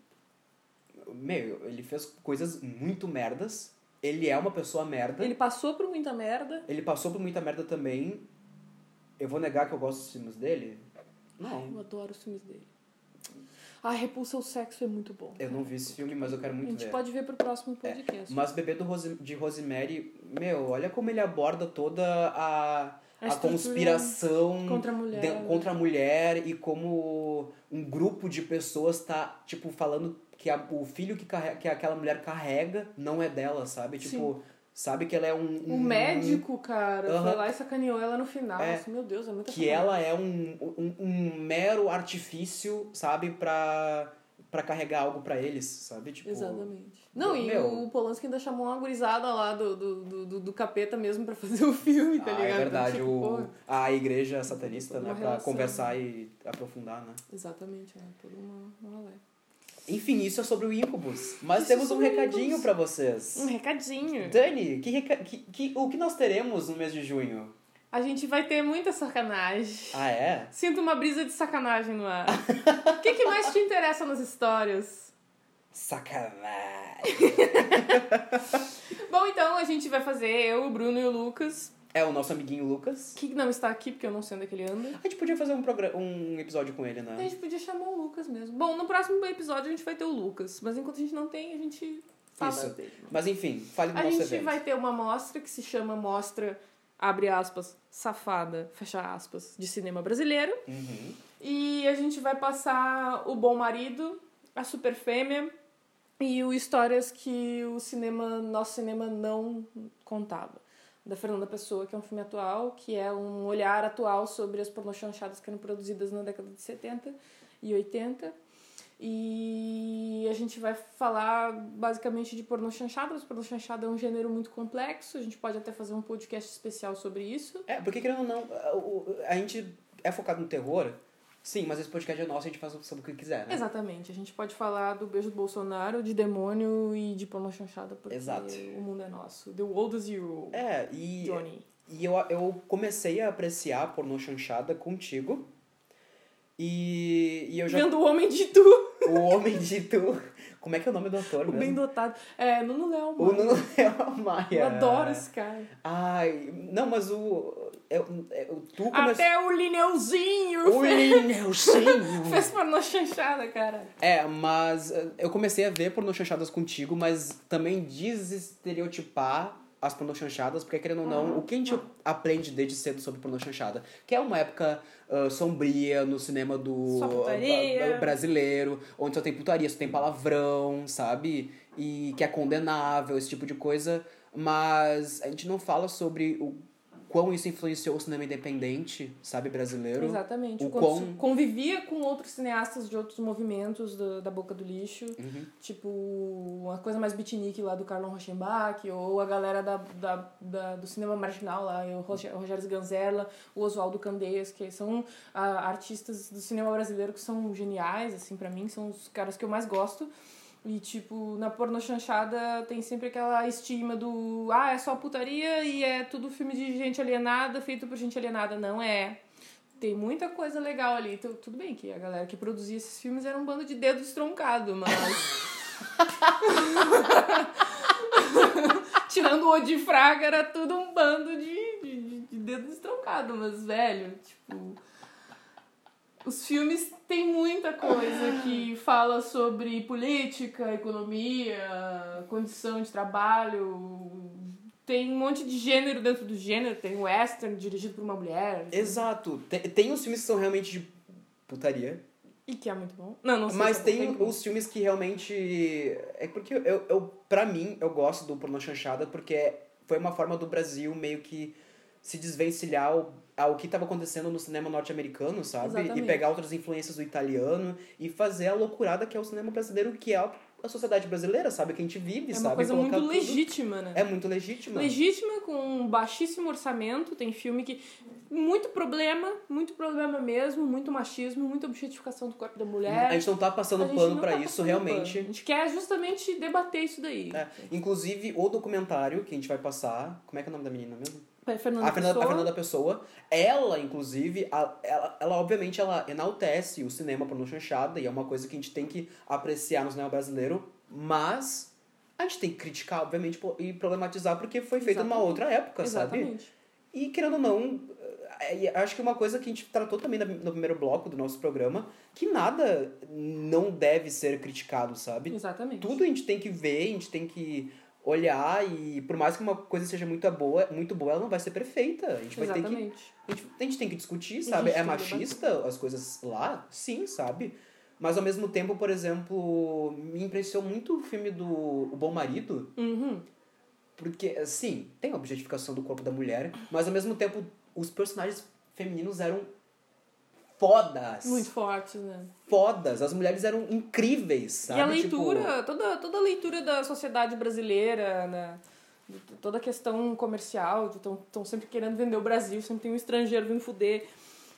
meu, ele fez coisas muito merdas, ele é uma pessoa merda, Ele passou por muita merda. ele passou por muita merda também. Eu vou negar que eu gosto dos filmes dele? Não. Eu adoro os filmes dele. A Repulsa ao Sexo é muito bom. Eu não vi esse filme, mas eu quero A muito gente ver. pode ver pro próximo podcast. Mas Bebê do Rose, de Rosemary, meu, olha como ele aborda toda a, A a, conspiração contra a mulher. de- contra a mulher e como um grupo de pessoas tá, tipo, falando que a- o filho que, carrega, que aquela mulher carrega não é dela, sabe? Tipo, sabe que ela é um... O um- médico, cara, Aham. foi lá e sacaneou ela no final. É. Meu Deus, é muita Que ela é um, um, um mero artifício, sabe? Pra, pra carregar algo pra eles, sabe? Tipo, Exatamente. Não, e meu. o Polanski ainda chamou uma gurizada lá do, do, do, do, capeta mesmo pra fazer o filme, tá Ah, ligado? é verdade, Tipo, o, porra. a igreja satanista, né? Uma Pra relação. conversar e aprofundar, né? Exatamente, é toda uma, uma leve. Enfim, isso é sobre o Incubus. Mas Isso temos um recadinho pra vocês. Um recadinho. Dani, que, reca- que, que, o que nós teremos no mês de junho? A gente vai ter muita sacanagem. Ah, é? Sinto uma brisa de sacanagem no ar. O que, que mais te interessa nas histórias? Sacanagem. Bom, então a gente vai fazer eu, o Bruno e o Lucas, É o nosso amiguinho Lucas. que não está aqui porque eu não sei onde é que ele anda. A gente podia fazer um, progra- um episódio com ele, A né? gente podia chamar o Lucas mesmo. Bom, no próximo episódio a gente vai ter o Lucas, mas enquanto a gente não tem, a gente fala Isso. dele. Mas enfim, fale do A nosso gente evento. vai ter uma mostra que se chama Mostra, abre aspas, safada, fecha aspas, de cinema brasileiro. Uhum. E a gente vai passar O Bom Marido, A Super Fêmea e o Histórias que o cinema, nosso cinema não contava. Da Fernanda Pessoa, que é um filme atual, que é um olhar atual sobre as pornochanchadas que eram produzidas na década de 70 e 80. E a gente vai falar basicamente de pornochanchada. Mas pornochanchada é um gênero muito complexo. A gente pode até fazer um podcast especial sobre isso. É, porque querendo ou não, a- gente é focado no terror, sim, mas esse podcast é nosso, a gente faz sobre o que quiser, né? Exatamente. A gente pode falar do beijo do Bolsonaro, de demônio e de pornochanchada, porque Exato. o mundo é nosso. The world is you, É, e, Johnny. e eu, eu comecei a apreciar pornô chanchada contigo. E, e eu já. Vendo o Homem de Tu, O Homem de Tu. Como é que é o nome do ator o bem mesmo? dotado. É, Nuno Léo, O mano. Nuno Leal Maia. Eu adoro esse cara. Ai, não, mas o. É, é, tu começou. Até o Lineuzinho O fez, Lineuzinho! fez pornochanchada, cara. É, mas eh, eu comecei a ver pornochanchadas contigo, mas também desestereotipar as pornochanchadas, porque querendo ou não, o que a gente aprende desde cedo sobre pornochanchada? Que é uma época ah, sombria no cinema do brasileiro, onde só tem putaria, só tem palavrão, sabe? E que é condenável, esse tipo de coisa, mas a gente não fala sobre o quão isso influenciou o cinema independente, sabe, brasileiro. Exatamente. O quão- Convivia com outros cineastas de outros movimentos da, da boca do lixo. Uhum. Tipo, uma coisa mais beatnik lá do Carlon Rochenbach, ou a galera da, da, da- do cinema marginal lá, o Rogério Sganzerla, o Oswaldo Candeias, que são ah, artistas do cinema brasileiro que são geniais, assim, pra mim, são os caras que eu mais gosto. E, tipo, na pornochanchada tem sempre aquela estigma do ah, é só putaria e é tudo filme de gente alienada, feito por gente alienada. Não é. Tem muita coisa legal ali. Tu- Tudo bem que a galera que produzia esses filmes era um bando de dedo estroncado, mas. Tirando o Odi Fraga, era tudo um bando de, de, de dedo estroncado, mas, velho, tipo. Os filmes têm muita coisa que fala sobre política, economia, condição de trabalho. Tem um monte de gênero dentro do gênero. Tem o western dirigido por uma mulher. Exato. Tem, tem os filmes que são realmente de putaria. E que é muito bom. Não, não sei Mas se é tem bom. os filmes que realmente. É porque eu, eu, pra mim, eu gosto do pornô chanchada porque foi uma forma do Brasil meio que se desvencilhar ao, ao que estava acontecendo no cinema norte-americano, sabe? Exatamente. E pegar outras influências do italiano e fazer a loucurada que é o cinema brasileiro, que é a, sociedade brasileira, sabe? Que a gente vive, É sabe? uma coisa muito tudo- legítima, né? É muito legítima. Legítima, com um baixíssimo orçamento. Tem filme que. Muito problema, muito problema mesmo, muito machismo, muita objetificação do corpo da mulher. A gente não tá passando pano pra tá isso, realmente. pano. A gente quer justamente debater isso daí. É, inclusive, o documentário que a gente vai passar. Como é que é o nome da menina mesmo? Fernanda A Fernanda, a Pessoa. Fernanda Pessoa, ela, inclusive, a- ela, ela obviamente ela enaltece o cinema pornô chanchada e é uma coisa que a gente tem que apreciar no cinema brasileiro, mas a gente tem que criticar, obviamente, e problematizar porque foi feito numa outra época, sabe? Exatamente. E querendo ou não, é, acho que uma coisa que a gente tratou também no primeiro bloco do nosso programa, que nada não deve ser criticado, sabe? Exatamente. Tudo a gente tem que ver, a gente tem que olhar e por mais que uma coisa seja muito boa, muito boa, ela não vai ser perfeita. A gente vai ter que Exatamente. a gente, a gente tem que discutir, sabe? É machista as coisas lá? Sim, sabe? Mas ao mesmo tempo, por exemplo, me impressionou muito o filme do O Bom Marido, Uhum. porque, sim, tem a objetificação do corpo da mulher, mas ao mesmo tempo os personagens femininos eram fodas. Muito forte, né? Fodas. As mulheres eram incríveis, sabe? E a Tipo, leitura, toda, toda a leitura da sociedade brasileira, né? toda a questão comercial, estão sempre querendo vender o Brasil, sempre tem um estrangeiro vindo fuder,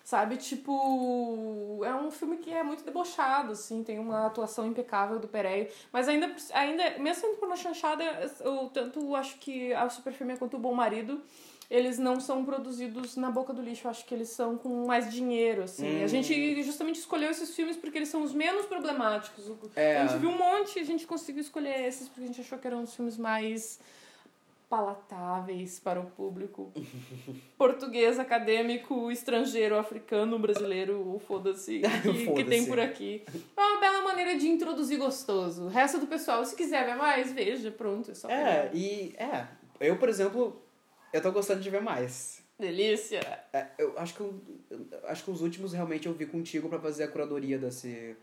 sabe? Tipo, é um filme que é muito debochado, assim, tem uma atuação impecável do Pereio, mas ainda, ainda mesmo sendo por uma chanchada, eu tanto acho que a Super Fêmea quanto o Bom Marido, eles não são produzidos na boca do lixo, eu acho que eles são com mais dinheiro, assim. Hum. A gente justamente escolheu esses filmes porque eles são os menos problemáticos. É. A gente viu um monte e a gente conseguiu escolher esses porque a gente achou que eram os filmes mais palatáveis para o público português, acadêmico, estrangeiro, africano, brasileiro, foda-se, que, que Foda-se. tem por aqui. É uma bela maneira de introduzir gostoso. O resto do pessoal, se quiser ver mais, veja, pronto, é só É, pegar. e. É. Eu, por exemplo, eu tô gostando de ver mais. Delícia. É, eu acho que eu, eu acho que os últimos realmente eu vi contigo pra fazer a curadoria desse,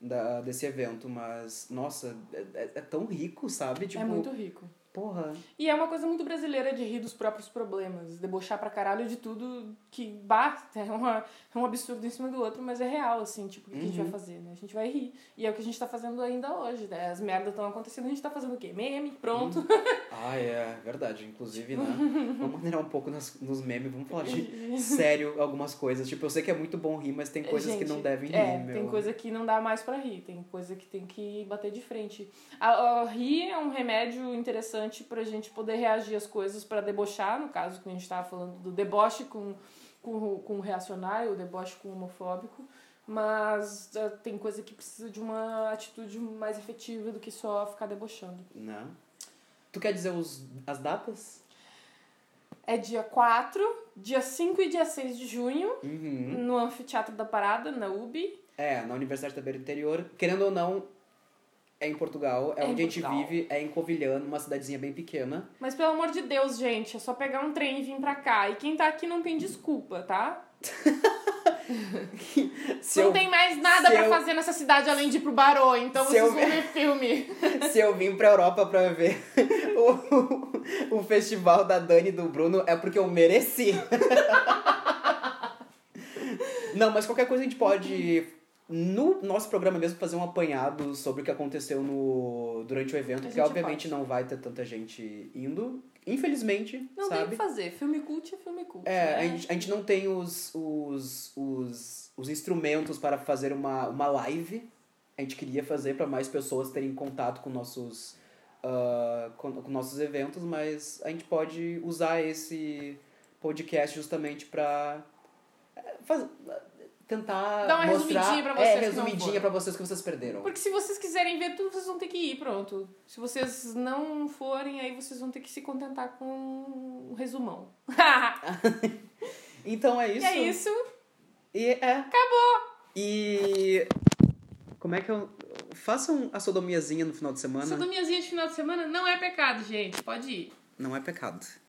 da, desse evento, mas nossa, é, é- é tão rico, sabe? Tipo, é muito rico. Porra. E é uma coisa muito brasileira de rir dos próprios problemas, debochar pra caralho de tudo que basta, é, uma, é um absurdo em cima do outro, mas é real, assim, tipo, o que a gente vai fazer, né? A gente vai rir. E é o que a gente tá fazendo ainda hoje, né? As merdas estão acontecendo, a gente tá fazendo o quê? Meme, pronto. Ah, é verdade. Inclusive, né? Vamos maneirar um pouco nas, nos memes, vamos falar de sério algumas coisas. Tipo, eu sei que é muito bom rir, mas tem coisas que Gente, não devem rir, É, meu. tem coisa que não dá mais pra rir, tem coisa que tem que bater de frente. A, a rir é um remédio interessante pra gente poder reagir às coisas pra debochar, no caso que a gente tava falando do deboche com, com, com o reacionário, o deboche com o homofóbico, mas ah, tem coisa que precisa de uma atitude mais efetiva do que só ficar debochando. Né? Tu quer dizer os, as datas? É dia 4, dia 5 e dia 6 de junho, Uhum. no Anfiteatro da Parada, na UB. É, na Universidade da Beira Interior. Querendo ou não, é em Portugal. É, É onde a gente vive. É em Covilhã, uma cidadezinha bem pequena. Mas pelo amor de Deus, gente, é só pegar um trem e vir pra cá. E quem tá aqui não tem desculpa, tá? Se não eu, tem mais nada eu- fazer nessa cidade além de ir pro Barô, então vocês eu vão ver- filme. se eu vim pra Europa pra ver o, o festival da Dani e do Bruno, é porque eu mereci. Não, mas qualquer coisa a gente pode, no nosso programa mesmo, fazer um apanhado sobre o que aconteceu no, durante o evento, gente obviamente não vai ter tanta gente indo. Infelizmente, Não tem o sabe? que fazer. Filme cult é filme cult. É, né? a gente, a gente não tem os, os, os, os instrumentos para fazer uma, uma live. A gente queria fazer para mais pessoas terem contato com nossos, ah, com, com nossos eventos, mas a gente pode usar esse podcast justamente para tentar Dar uma mostrar resumidinha pra é, vocês não resumidinha para vocês que vocês perderam. Porque se vocês quiserem ver tudo, vocês vão ter que ir, pronto. Se vocês não forem, aí vocês vão ter que se contentar com um resumão. Então é e isso. é isso. E é. Acabou! E. Como é que eu. Façam a sodomiazinha no final de semana. Sodomiazinha de final de semana não é pecado, gente. Pode ir. Não é pecado.